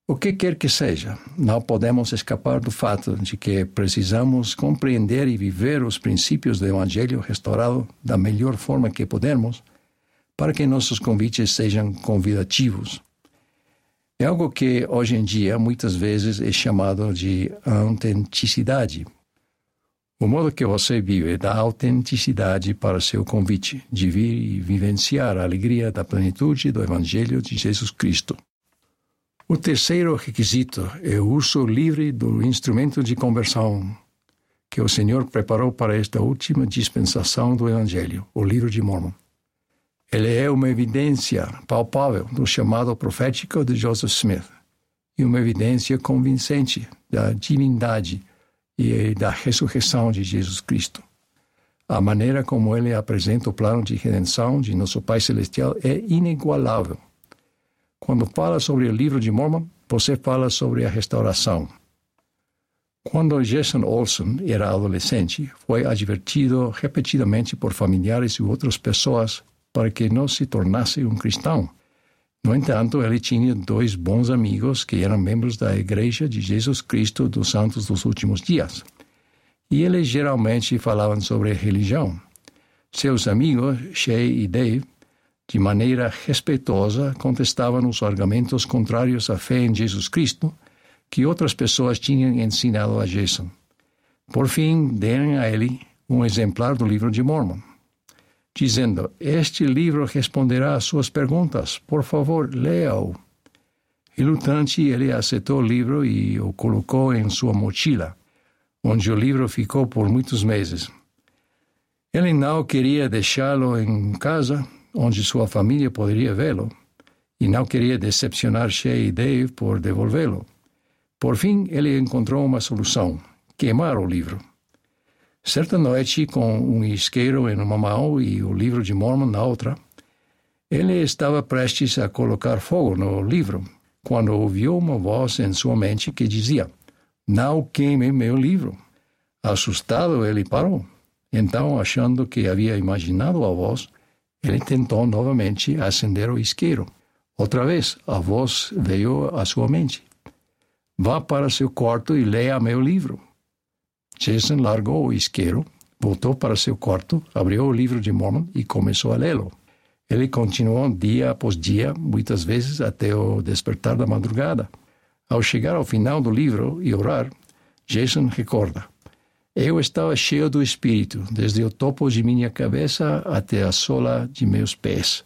O que quer que seja, não podemos escapar do fato de que precisamos compreender e viver os princípios do Evangelho restaurado da melhor forma que pudermos, para que nossos convites sejam convidativos. É algo que hoje em dia muitas vezes é chamado de autenticidade. O modo que você vive dá autenticidade para seu convite de vir e vivenciar a alegria da plenitude do Evangelho de Jesus Cristo. O terceiro requisito é o uso livre do instrumento de conversão que o Senhor preparou para esta última dispensação do Evangelho, o livro de Mormon. Ele é uma evidência palpável do chamado profético de Joseph Smith e uma evidência convincente da divindade e da ressurreição de Jesus Cristo. A maneira como ele apresenta o plano de redenção de nosso Pai Celestial é inigualável quando fala sobre o livro de Mormon, você fala sobre a restauração. Quando Jason Olson era adolescente, foi advertido repetidamente por familiares e outras pessoas para que não se tornasse um cristão. No entanto, ele tinha dois bons amigos que eram membros da Igreja de Jesus Cristo dos Santos dos Últimos Dias. E eles geralmente falavam sobre religião. Seus amigos, Shay e Dave, de maneira respeitosa, contestavam os argumentos contrários à fé em Jesus Cristo que outras pessoas tinham ensinado a Jason. Por fim, deram a ele um exemplar do livro de Mormon, dizendo: Este livro responderá às suas perguntas. Por favor, leia-o. Relutante, ele aceitou o livro e o colocou em sua mochila, onde o livro ficou por muitos meses. Ele não queria deixá-lo em casa onde sua família poderia vê-lo, e não queria decepcionar Shay e Dave por devolvê-lo. Por fim, ele encontrou uma solução: queimar o livro. Certa noite, com um isqueiro em uma mão e o livro de Mormon na outra, ele estava prestes a colocar fogo no livro, quando ouviu uma voz em sua mente que dizia: Não queime meu livro. Assustado, ele parou. Então, achando que havia imaginado a voz, ele tentou novamente acender o isqueiro. Outra vez, a voz veio à sua mente. Vá para seu quarto e leia meu livro. Jason largou o isqueiro, voltou para seu quarto, abriu o livro de Mormon e começou a lê-lo. Ele continuou dia após dia, muitas vezes até o despertar da madrugada. Ao chegar ao final do livro e orar, Jason recorda: eu estava cheio do Espírito, desde o topo de minha cabeça até a sola de meus pés.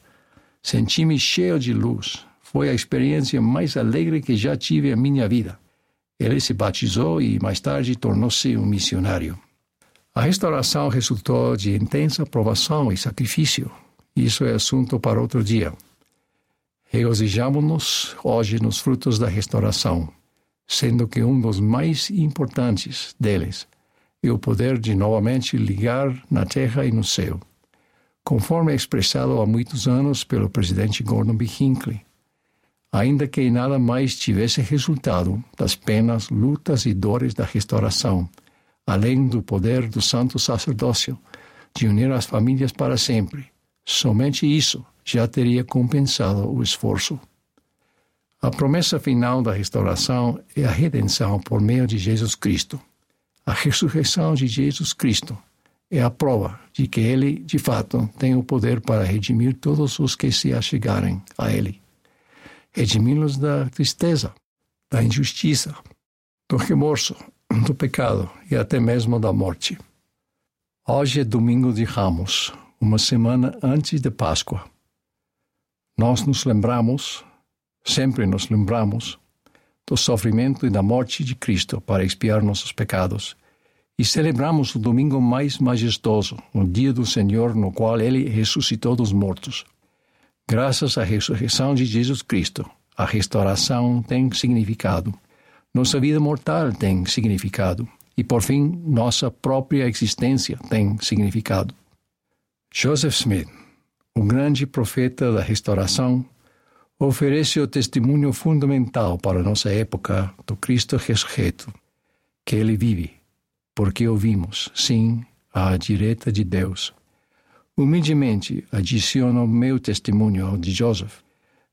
Senti-me cheio de luz. Foi a experiência mais alegre que já tive em minha vida. Ele se batizou e mais tarde tornou-se um missionário. A restauração resultou de intensa provação e sacrifício. Isso é assunto para outro dia. Regozijamos-nos hoje nos frutos da restauração, sendo que um dos mais importantes deles é o poder de novamente ligar na terra e no céu, conforme expressado há muitos anos pelo presidente Gordon B. Hinckley. Ainda que nada mais tivesse resultado das penas, lutas e dores da restauração, além do poder do santo sacerdócio de unir as famílias para sempre, somente isso já teria compensado o esforço. A promessa final da restauração é a redenção por meio de Jesus Cristo. A ressurreição de Jesus Cristo é a prova de que Ele, de fato, tem o poder para redimir todos os que se achegarem a Ele. Redimi-los da tristeza, da injustiça, do remorso, do pecado e até mesmo da morte. Hoje é domingo de Ramos, uma semana antes de Páscoa. Nós nos lembramos, sempre nos lembramos, do sofrimento e da morte de Cristo para expiar nossos pecados. E celebramos o domingo mais majestoso, o dia do Senhor no qual ele ressuscitou dos mortos. Graças à ressurreição de Jesus Cristo, a restauração tem significado. Nossa vida mortal tem significado. E, por fim, nossa própria existência tem significado. Joseph Smith o grande profeta da restauração, oferece o testemunho fundamental para nossa época do Cristo ressurreto, que ele vive, porque ouvimos, sim, à direita de Deus. Humildemente adiciono meu testemunho ao de Joseph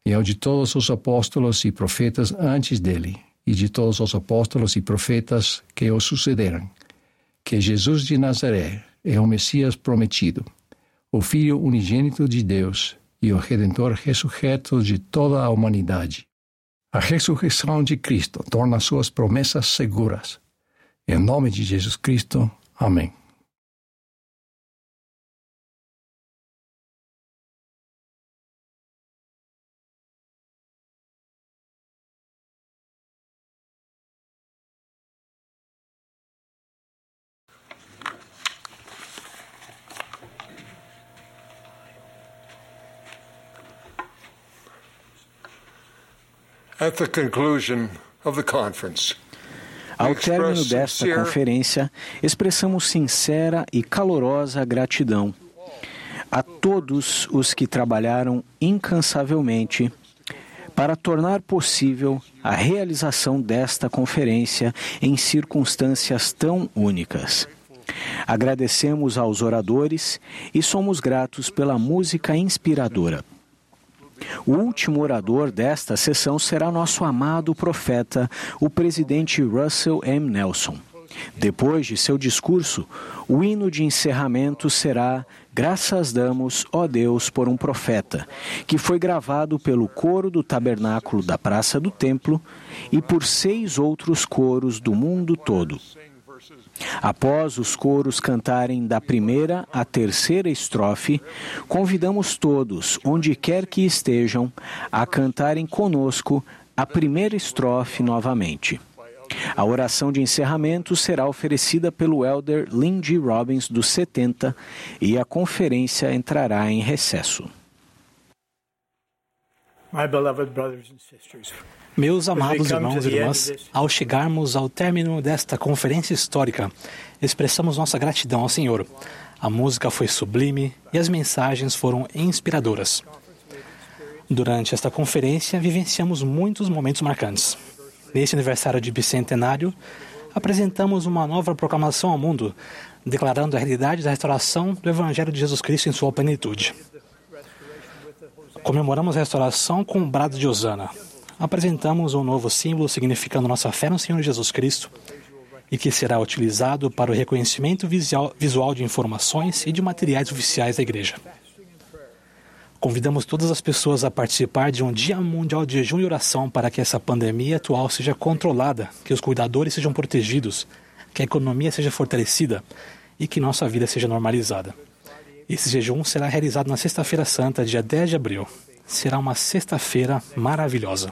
e ao de todos os apóstolos e profetas antes dele, e de todos os apóstolos e profetas que o sucederam, que Jesus de Nazaré é o Messias prometido o Filho unigênito de Deus e o Redentor ressurreto de toda a humanidade. A ressurreição de Cristo torna suas promessas seguras. Em nome de Jesus Cristo. Amém. At the conclusion of the conference, Ao término desta conferência, expressamos sincera e calorosa gratidão a todos os que trabalharam incansavelmente para tornar possível a realização desta conferência em circunstâncias tão únicas. Agradecemos aos oradores e somos gratos pela música inspiradora. O último orador desta sessão será nosso amado profeta, o presidente Russell M. Nelson. Depois de seu discurso, o hino de encerramento será Graças damos, ó Deus, por um profeta, que foi gravado pelo coro do tabernáculo da Praça do Templo e por seis outros coros do mundo todo. Após os coros cantarem da primeira à terceira estrofe, convidamos todos, onde quer que estejam, a cantarem conosco a primeira estrofe novamente. A oração de encerramento será oferecida pelo elder Lindy Robbins dos 70 e a conferência entrará em recesso. My beloved brothers and sisters. Meus amados irmãos e irmãs, ao chegarmos ao término desta conferência histórica, expressamos nossa gratidão ao Senhor. A música foi sublime e as mensagens foram inspiradoras. Durante esta conferência, vivenciamos muitos momentos marcantes. Neste aniversário de bicentenário, apresentamos uma nova proclamação ao mundo, declarando a realidade da restauração do Evangelho de Jesus Cristo em sua plenitude. Comemoramos a restauração com o brado de Osana, apresentamos um novo símbolo significando nossa fé no Senhor Jesus Cristo e que será utilizado para o reconhecimento visual de informações e de materiais oficiais da Igreja. Convidamos todas as pessoas a participar de um Dia Mundial de Jejum e Oração para que essa pandemia atual seja controlada, que os cuidadores sejam protegidos, que a economia seja fortalecida e que nossa vida seja normalizada. Esse jejum será realizado na Sexta-feira Santa, dia 10 de abril será uma sexta-feira maravilhosa.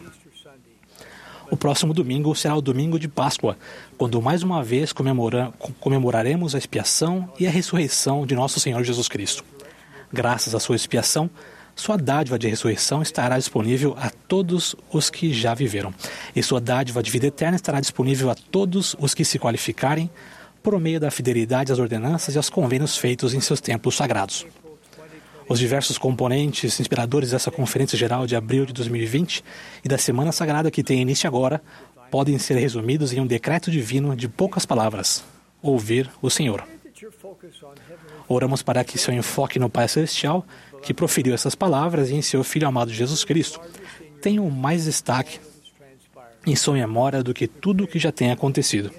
O próximo domingo será o domingo de Páscoa, quando mais uma vez comemora, comemoraremos a expiação e a ressurreição de nosso Senhor Jesus Cristo. Graças à sua expiação, sua dádiva de ressurreição estará disponível a todos os que já viveram, e sua dádiva de vida eterna estará disponível a todos os que se qualificarem por meio da fidelidade às ordenanças e aos convênios feitos em seus templos sagrados. Os diversos componentes inspiradores dessa Conferência Geral de abril de 2020 e da Semana Sagrada que tem início agora podem ser resumidos em um decreto divino de poucas palavras: ouvir o Senhor. Oramos para que seu enfoque no Pai Celestial, que proferiu essas palavras, e em seu Filho amado Jesus Cristo, tenha mais destaque em sua memória do que tudo o que já tem acontecido.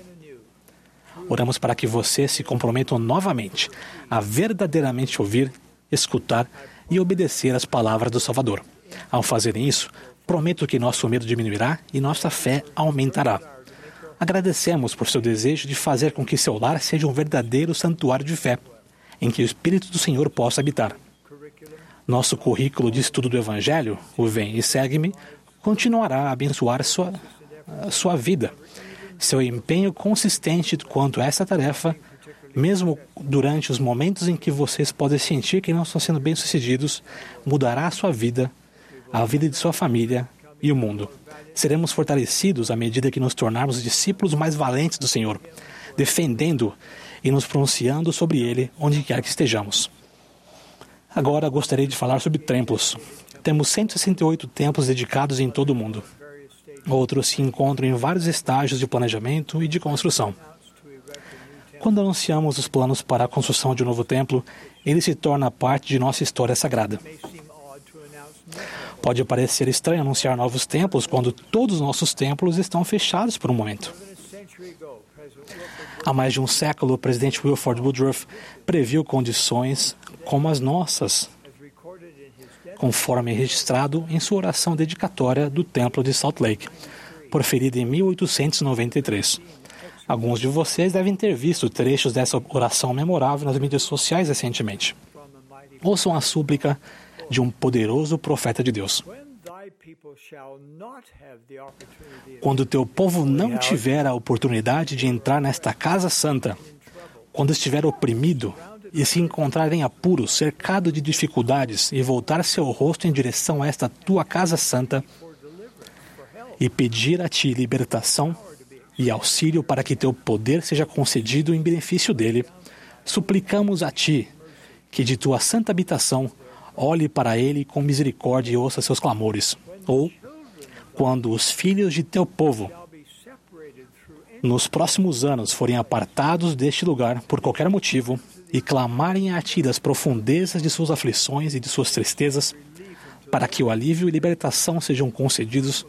Oramos para que você se comprometa novamente a verdadeiramente ouvir, escutar e obedecer às palavras do Salvador. Ao fazerem isso, prometo que nosso medo diminuirá e nossa fé aumentará. Agradecemos por seu desejo de fazer com que seu lar seja um verdadeiro santuário de fé, em que o Espírito do Senhor possa habitar. Nosso currículo de estudo do Evangelho, o Vem e Segue-me, continuará a abençoar sua, sua vida. Seu empenho consistente quanto a essa tarefa, mesmo durante os momentos em que vocês podem sentir que não estão sendo bem-sucedidos, mudará a sua vida, a vida de sua família e o mundo. Seremos fortalecidos à medida que nos tornarmos discípulos mais valentes do Senhor, defendendo e nos pronunciando sobre Ele onde quer que estejamos. Agora gostaria de falar sobre templos. Temos 168 templos dedicados em todo o mundo. Outros se encontram em vários estágios de planejamento e de construção. Quando anunciamos os planos para a construção de um novo templo, ele se torna parte de nossa história sagrada. Pode parecer estranho anunciar novos templos quando todos os nossos templos estão fechados por um momento. Há mais de um século, o presidente Wilford Woodruff previu condições como as nossas, conforme registrado em sua oração dedicatória do Templo de Salt Lake, proferida em 1893. Alguns de vocês devem ter visto trechos dessa oração memorável nas mídias sociais recentemente. Ouçam a súplica de um poderoso profeta de Deus. Quando teu povo não tiver a oportunidade de entrar nesta casa santa, quando estiver oprimido e se encontrar em apuros, cercado de dificuldades, e voltar seu rosto em direção a esta tua casa santa, e pedir a ti libertação e auxílio para que teu poder seja concedido em benefício dele, suplicamos a ti que de tua santa habitação olhe para ele com misericórdia e ouça seus clamores. Ou, quando os filhos de teu povo nos próximos anos forem apartados deste lugar por qualquer motivo e clamarem a ti das profundezas de suas aflições e de suas tristezas, para que o alívio e libertação sejam concedidos,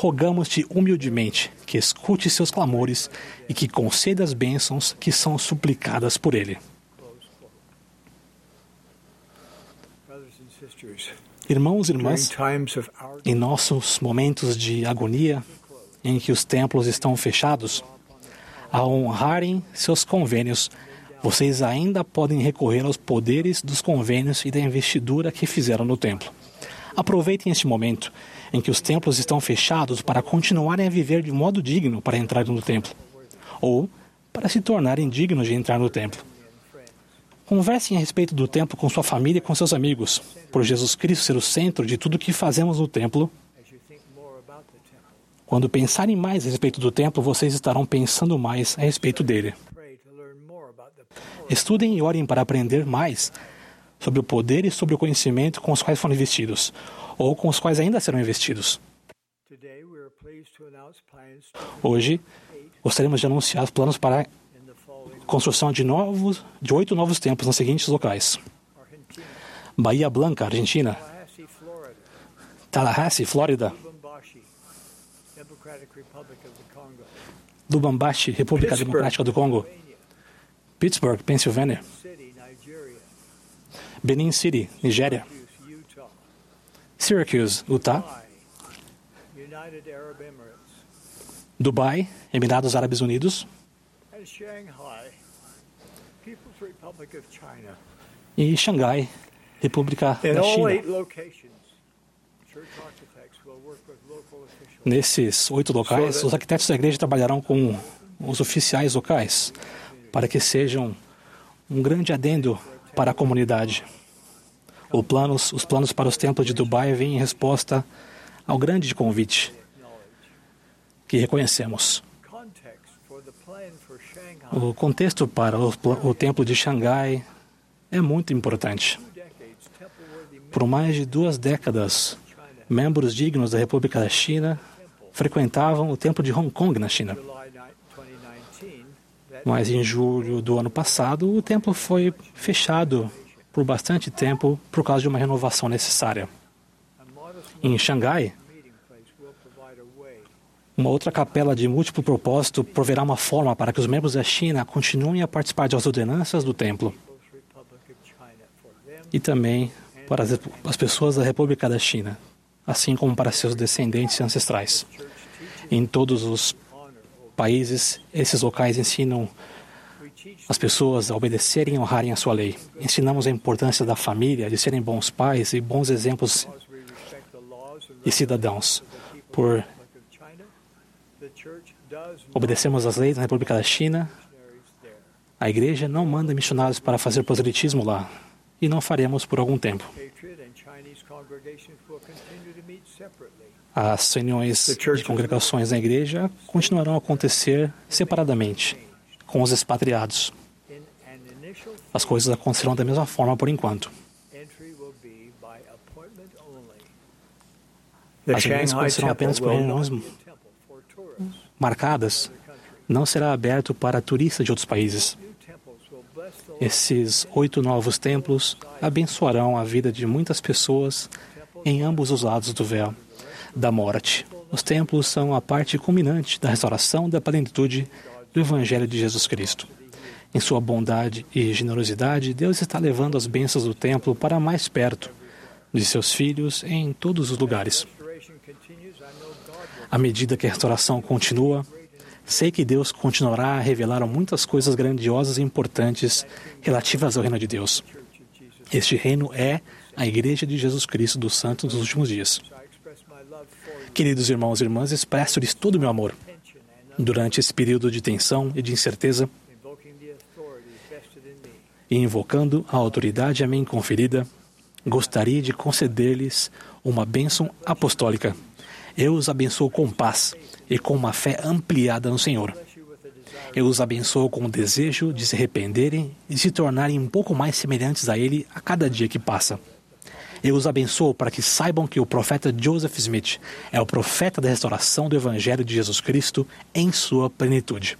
rogamos-te humildemente que escute seus clamores e que conceda as bênçãos que são suplicadas por ele. Irmãos e irmãs, em nossos momentos de agonia, em que os templos estão fechados, a honrarem seus convênios, vocês ainda podem recorrer aos poderes dos convênios e da investidura que fizeram no templo. Aproveitem este momento em que os templos estão fechados para continuarem a viver de modo digno para entrar no templo, ou para se tornarem dignos de entrar no templo. Conversem a respeito do templo com sua família e com seus amigos, por Jesus Cristo ser o centro de tudo o que fazemos no templo. Quando pensarem mais a respeito do templo, vocês estarão pensando mais a respeito dele. Estudem e orem para aprender mais sobre o poder e sobre o conhecimento com os quais foram investidos, ou com os quais ainda serão investidos. Hoje, gostaríamos de anunciar os planos para construção de novos, de oito novos templos nos seguintes locais: Bahia Blanca, Argentina; Tallahassee, Flórida; Lubumbashi, República Democrática do Congo; Pittsburgh, Pensilvânia; Benin City, Nigéria; Syracuse, Utah; Dubai, Emirados Árabes Unidos; e Xangai, República da China. Nesses oito locais, os arquitetos da igreja trabalharão com os oficiais locais para que sejam um grande adendo para a comunidade. Planos, os planos para os templos de Dubai vêm em resposta ao grande convite que reconhecemos. O contexto para o, o templo de Xangai é muito importante. Por mais de duas décadas, membros dignos da República da China frequentavam o templo de Hong Kong na China. Mas em julho do ano passado, o templo foi fechado por bastante tempo por causa de uma renovação necessária. Em Xangai, uma outra capela de múltiplo propósito proverá uma forma para que os membros da China continuem a participar das ordenanças do templo. E também para as pessoas da República da China, assim como para seus descendentes ancestrais. Em todos os países, esses locais ensinam as pessoas a obedecerem e honrarem a sua lei. Ensinamos a importância da família, de serem bons pais e bons exemplos e cidadãos. Por obedecemos as leis da República da China, a igreja não manda missionários para fazer proselitismo lá e não faremos por algum tempo. As reuniões de congregações na igreja continuarão a acontecer separadamente, com os expatriados. As coisas acontecerão da mesma forma por enquanto. As reuniões acontecerão apenas por reuniões marcadas. Não será aberto para turistas de outros países. Esses oito novos templos abençoarão a vida de muitas pessoas em ambos os lados do véu da morte. Os templos são a parte culminante da restauração da plenitude do Evangelho de Jesus Cristo. Em sua bondade e generosidade, Deus está levando as bênçãos do templo para mais perto de seus filhos em todos os lugares. À medida que a restauração continua, sei que Deus continuará a revelar muitas coisas grandiosas e importantes relativas ao reino de Deus. Este reino é a Igreja de Jesus Cristo dos Santos dos últimos dias. Queridos irmãos e irmãs, expresso-lhes todo o meu amor. Durante esse período de tensão e de incerteza, e invocando a autoridade a mim conferida, gostaria de conceder-lhes uma bênção apostólica. Eu os abençoo com paz e com uma fé ampliada no Senhor. Eu os abençoo com o desejo de se arrependerem e se tornarem um pouco mais semelhantes a Ele a cada dia que passa. Eu os abençoo para que saibam que o profeta Joseph Smith é o profeta da restauração do Evangelho de Jesus Cristo em sua plenitude.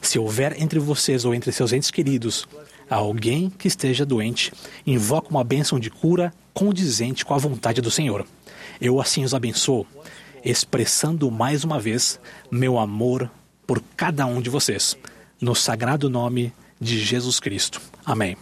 Se houver entre vocês ou entre seus entes queridos alguém que esteja doente, invoque uma bênção de cura condizente com a vontade do Senhor. Eu assim os abençoo, expressando mais uma vez meu amor por cada um de vocês, no sagrado nome de Jesus Cristo. Amém.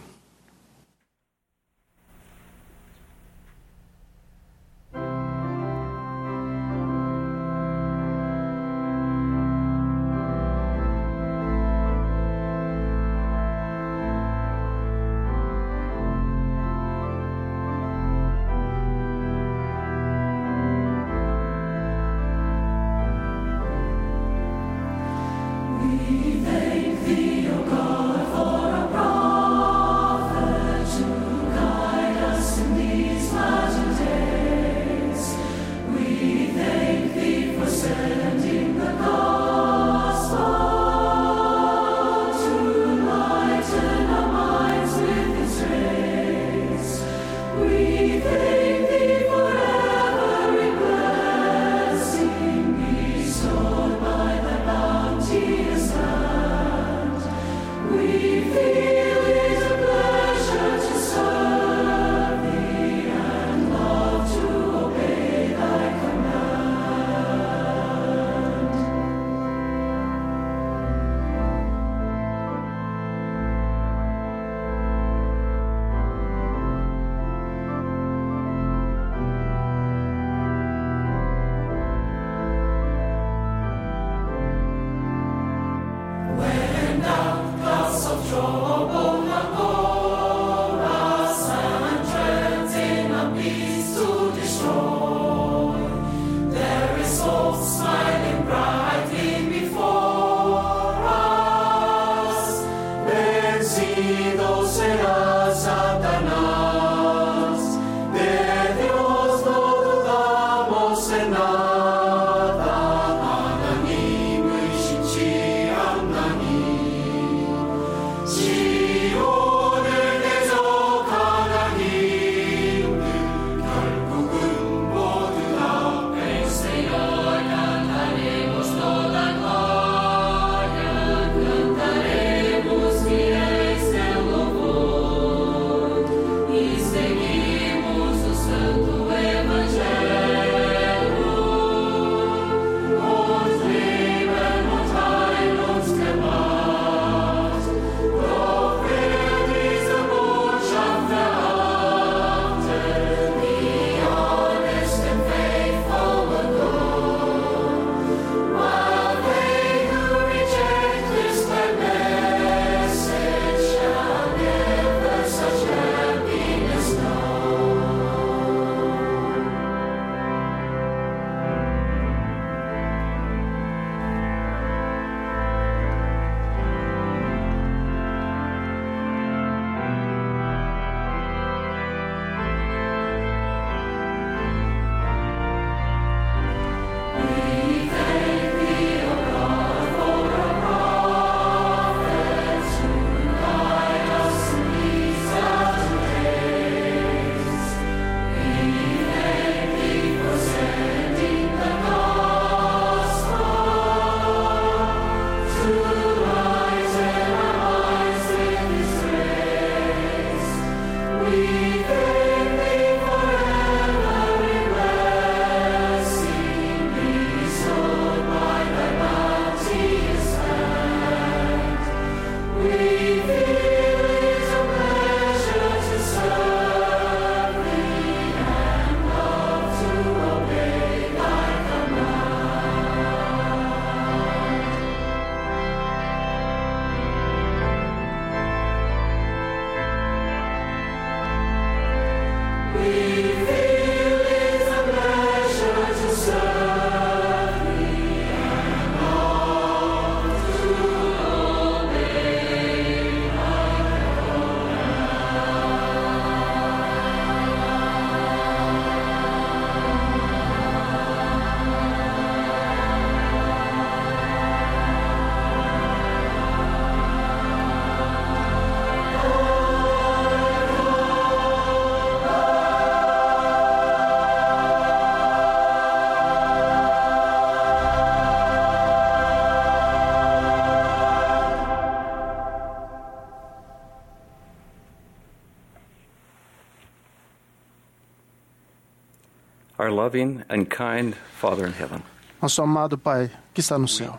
Our loving and kind Father in heaven. Nosso amado Pai que está no céu.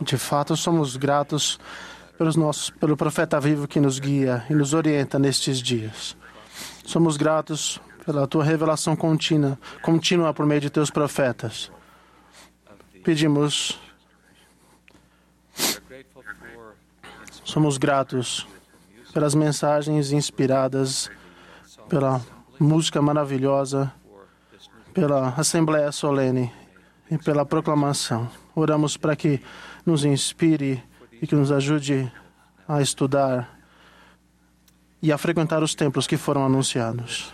De fato, somos gratos pelos nossos, pelo profeta vivo que nos guia e nos orienta nestes dias. Somos gratos pela tua revelação contínua, contínua por meio de teus profetas. Pedimos, somos gratos pelas mensagens inspiradas, pela música maravilhosa, pela Assembleia Solene e pela proclamação. Oramos para que nos inspire e que nos ajude a estudar e a frequentar os templos que foram anunciados.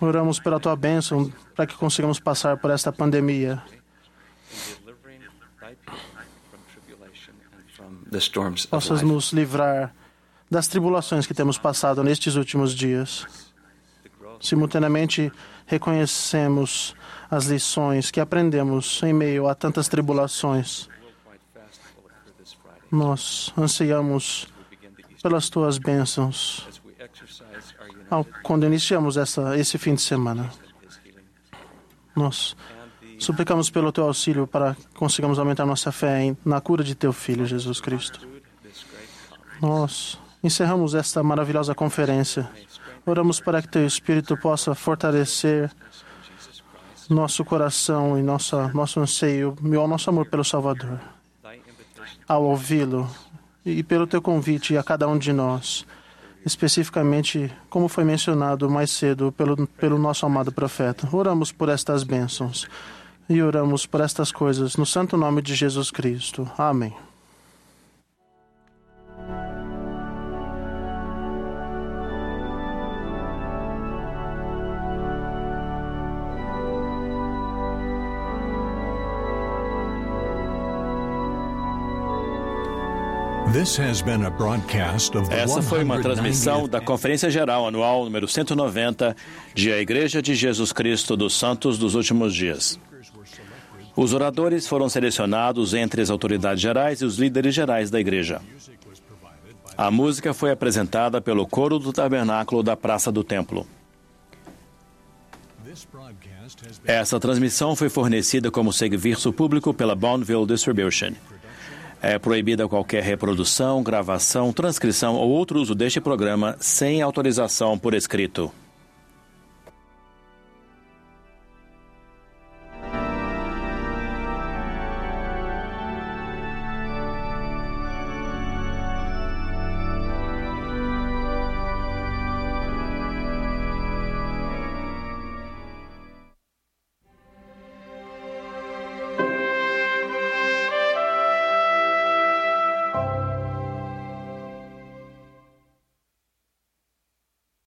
Oramos pela tua bênção para que consigamos passar por esta pandemia possas nos livrar das tribulações que temos passado nestes últimos dias. Simultaneamente, reconhecemos as lições que aprendemos em meio a tantas tribulações. Nós ansiamos pelas tuas bênçãos ao, quando iniciamos essa, esse fim de semana. Nós suplicamos pelo teu auxílio para que consigamos aumentar nossa fé em, na cura de teu filho, Jesus Cristo. Nós encerramos esta maravilhosa conferência. Oramos para que teu Espírito possa fortalecer nosso coração e nossa, nosso anseio e o nosso amor pelo Salvador. Ao ouvi-lo e pelo teu convite a cada um de nós, especificamente como foi mencionado mais cedo pelo, pelo nosso amado profeta. Oramos por estas bênçãos e oramos por estas coisas no santo nome de Jesus Cristo. Amém. Essa foi uma transmissão da Conferência Geral Anual número 190 de A Igreja de Jesus Cristo dos Santos dos Últimos Dias. Os oradores foram selecionados entre as autoridades gerais e os líderes gerais da igreja. A música foi apresentada pelo coro do tabernáculo da Praça do Templo. Essa transmissão foi fornecida como serviço público pela Bonneville Distribution. É proibida qualquer reprodução, gravação, transcrição ou outro uso deste programa sem autorização por escrito.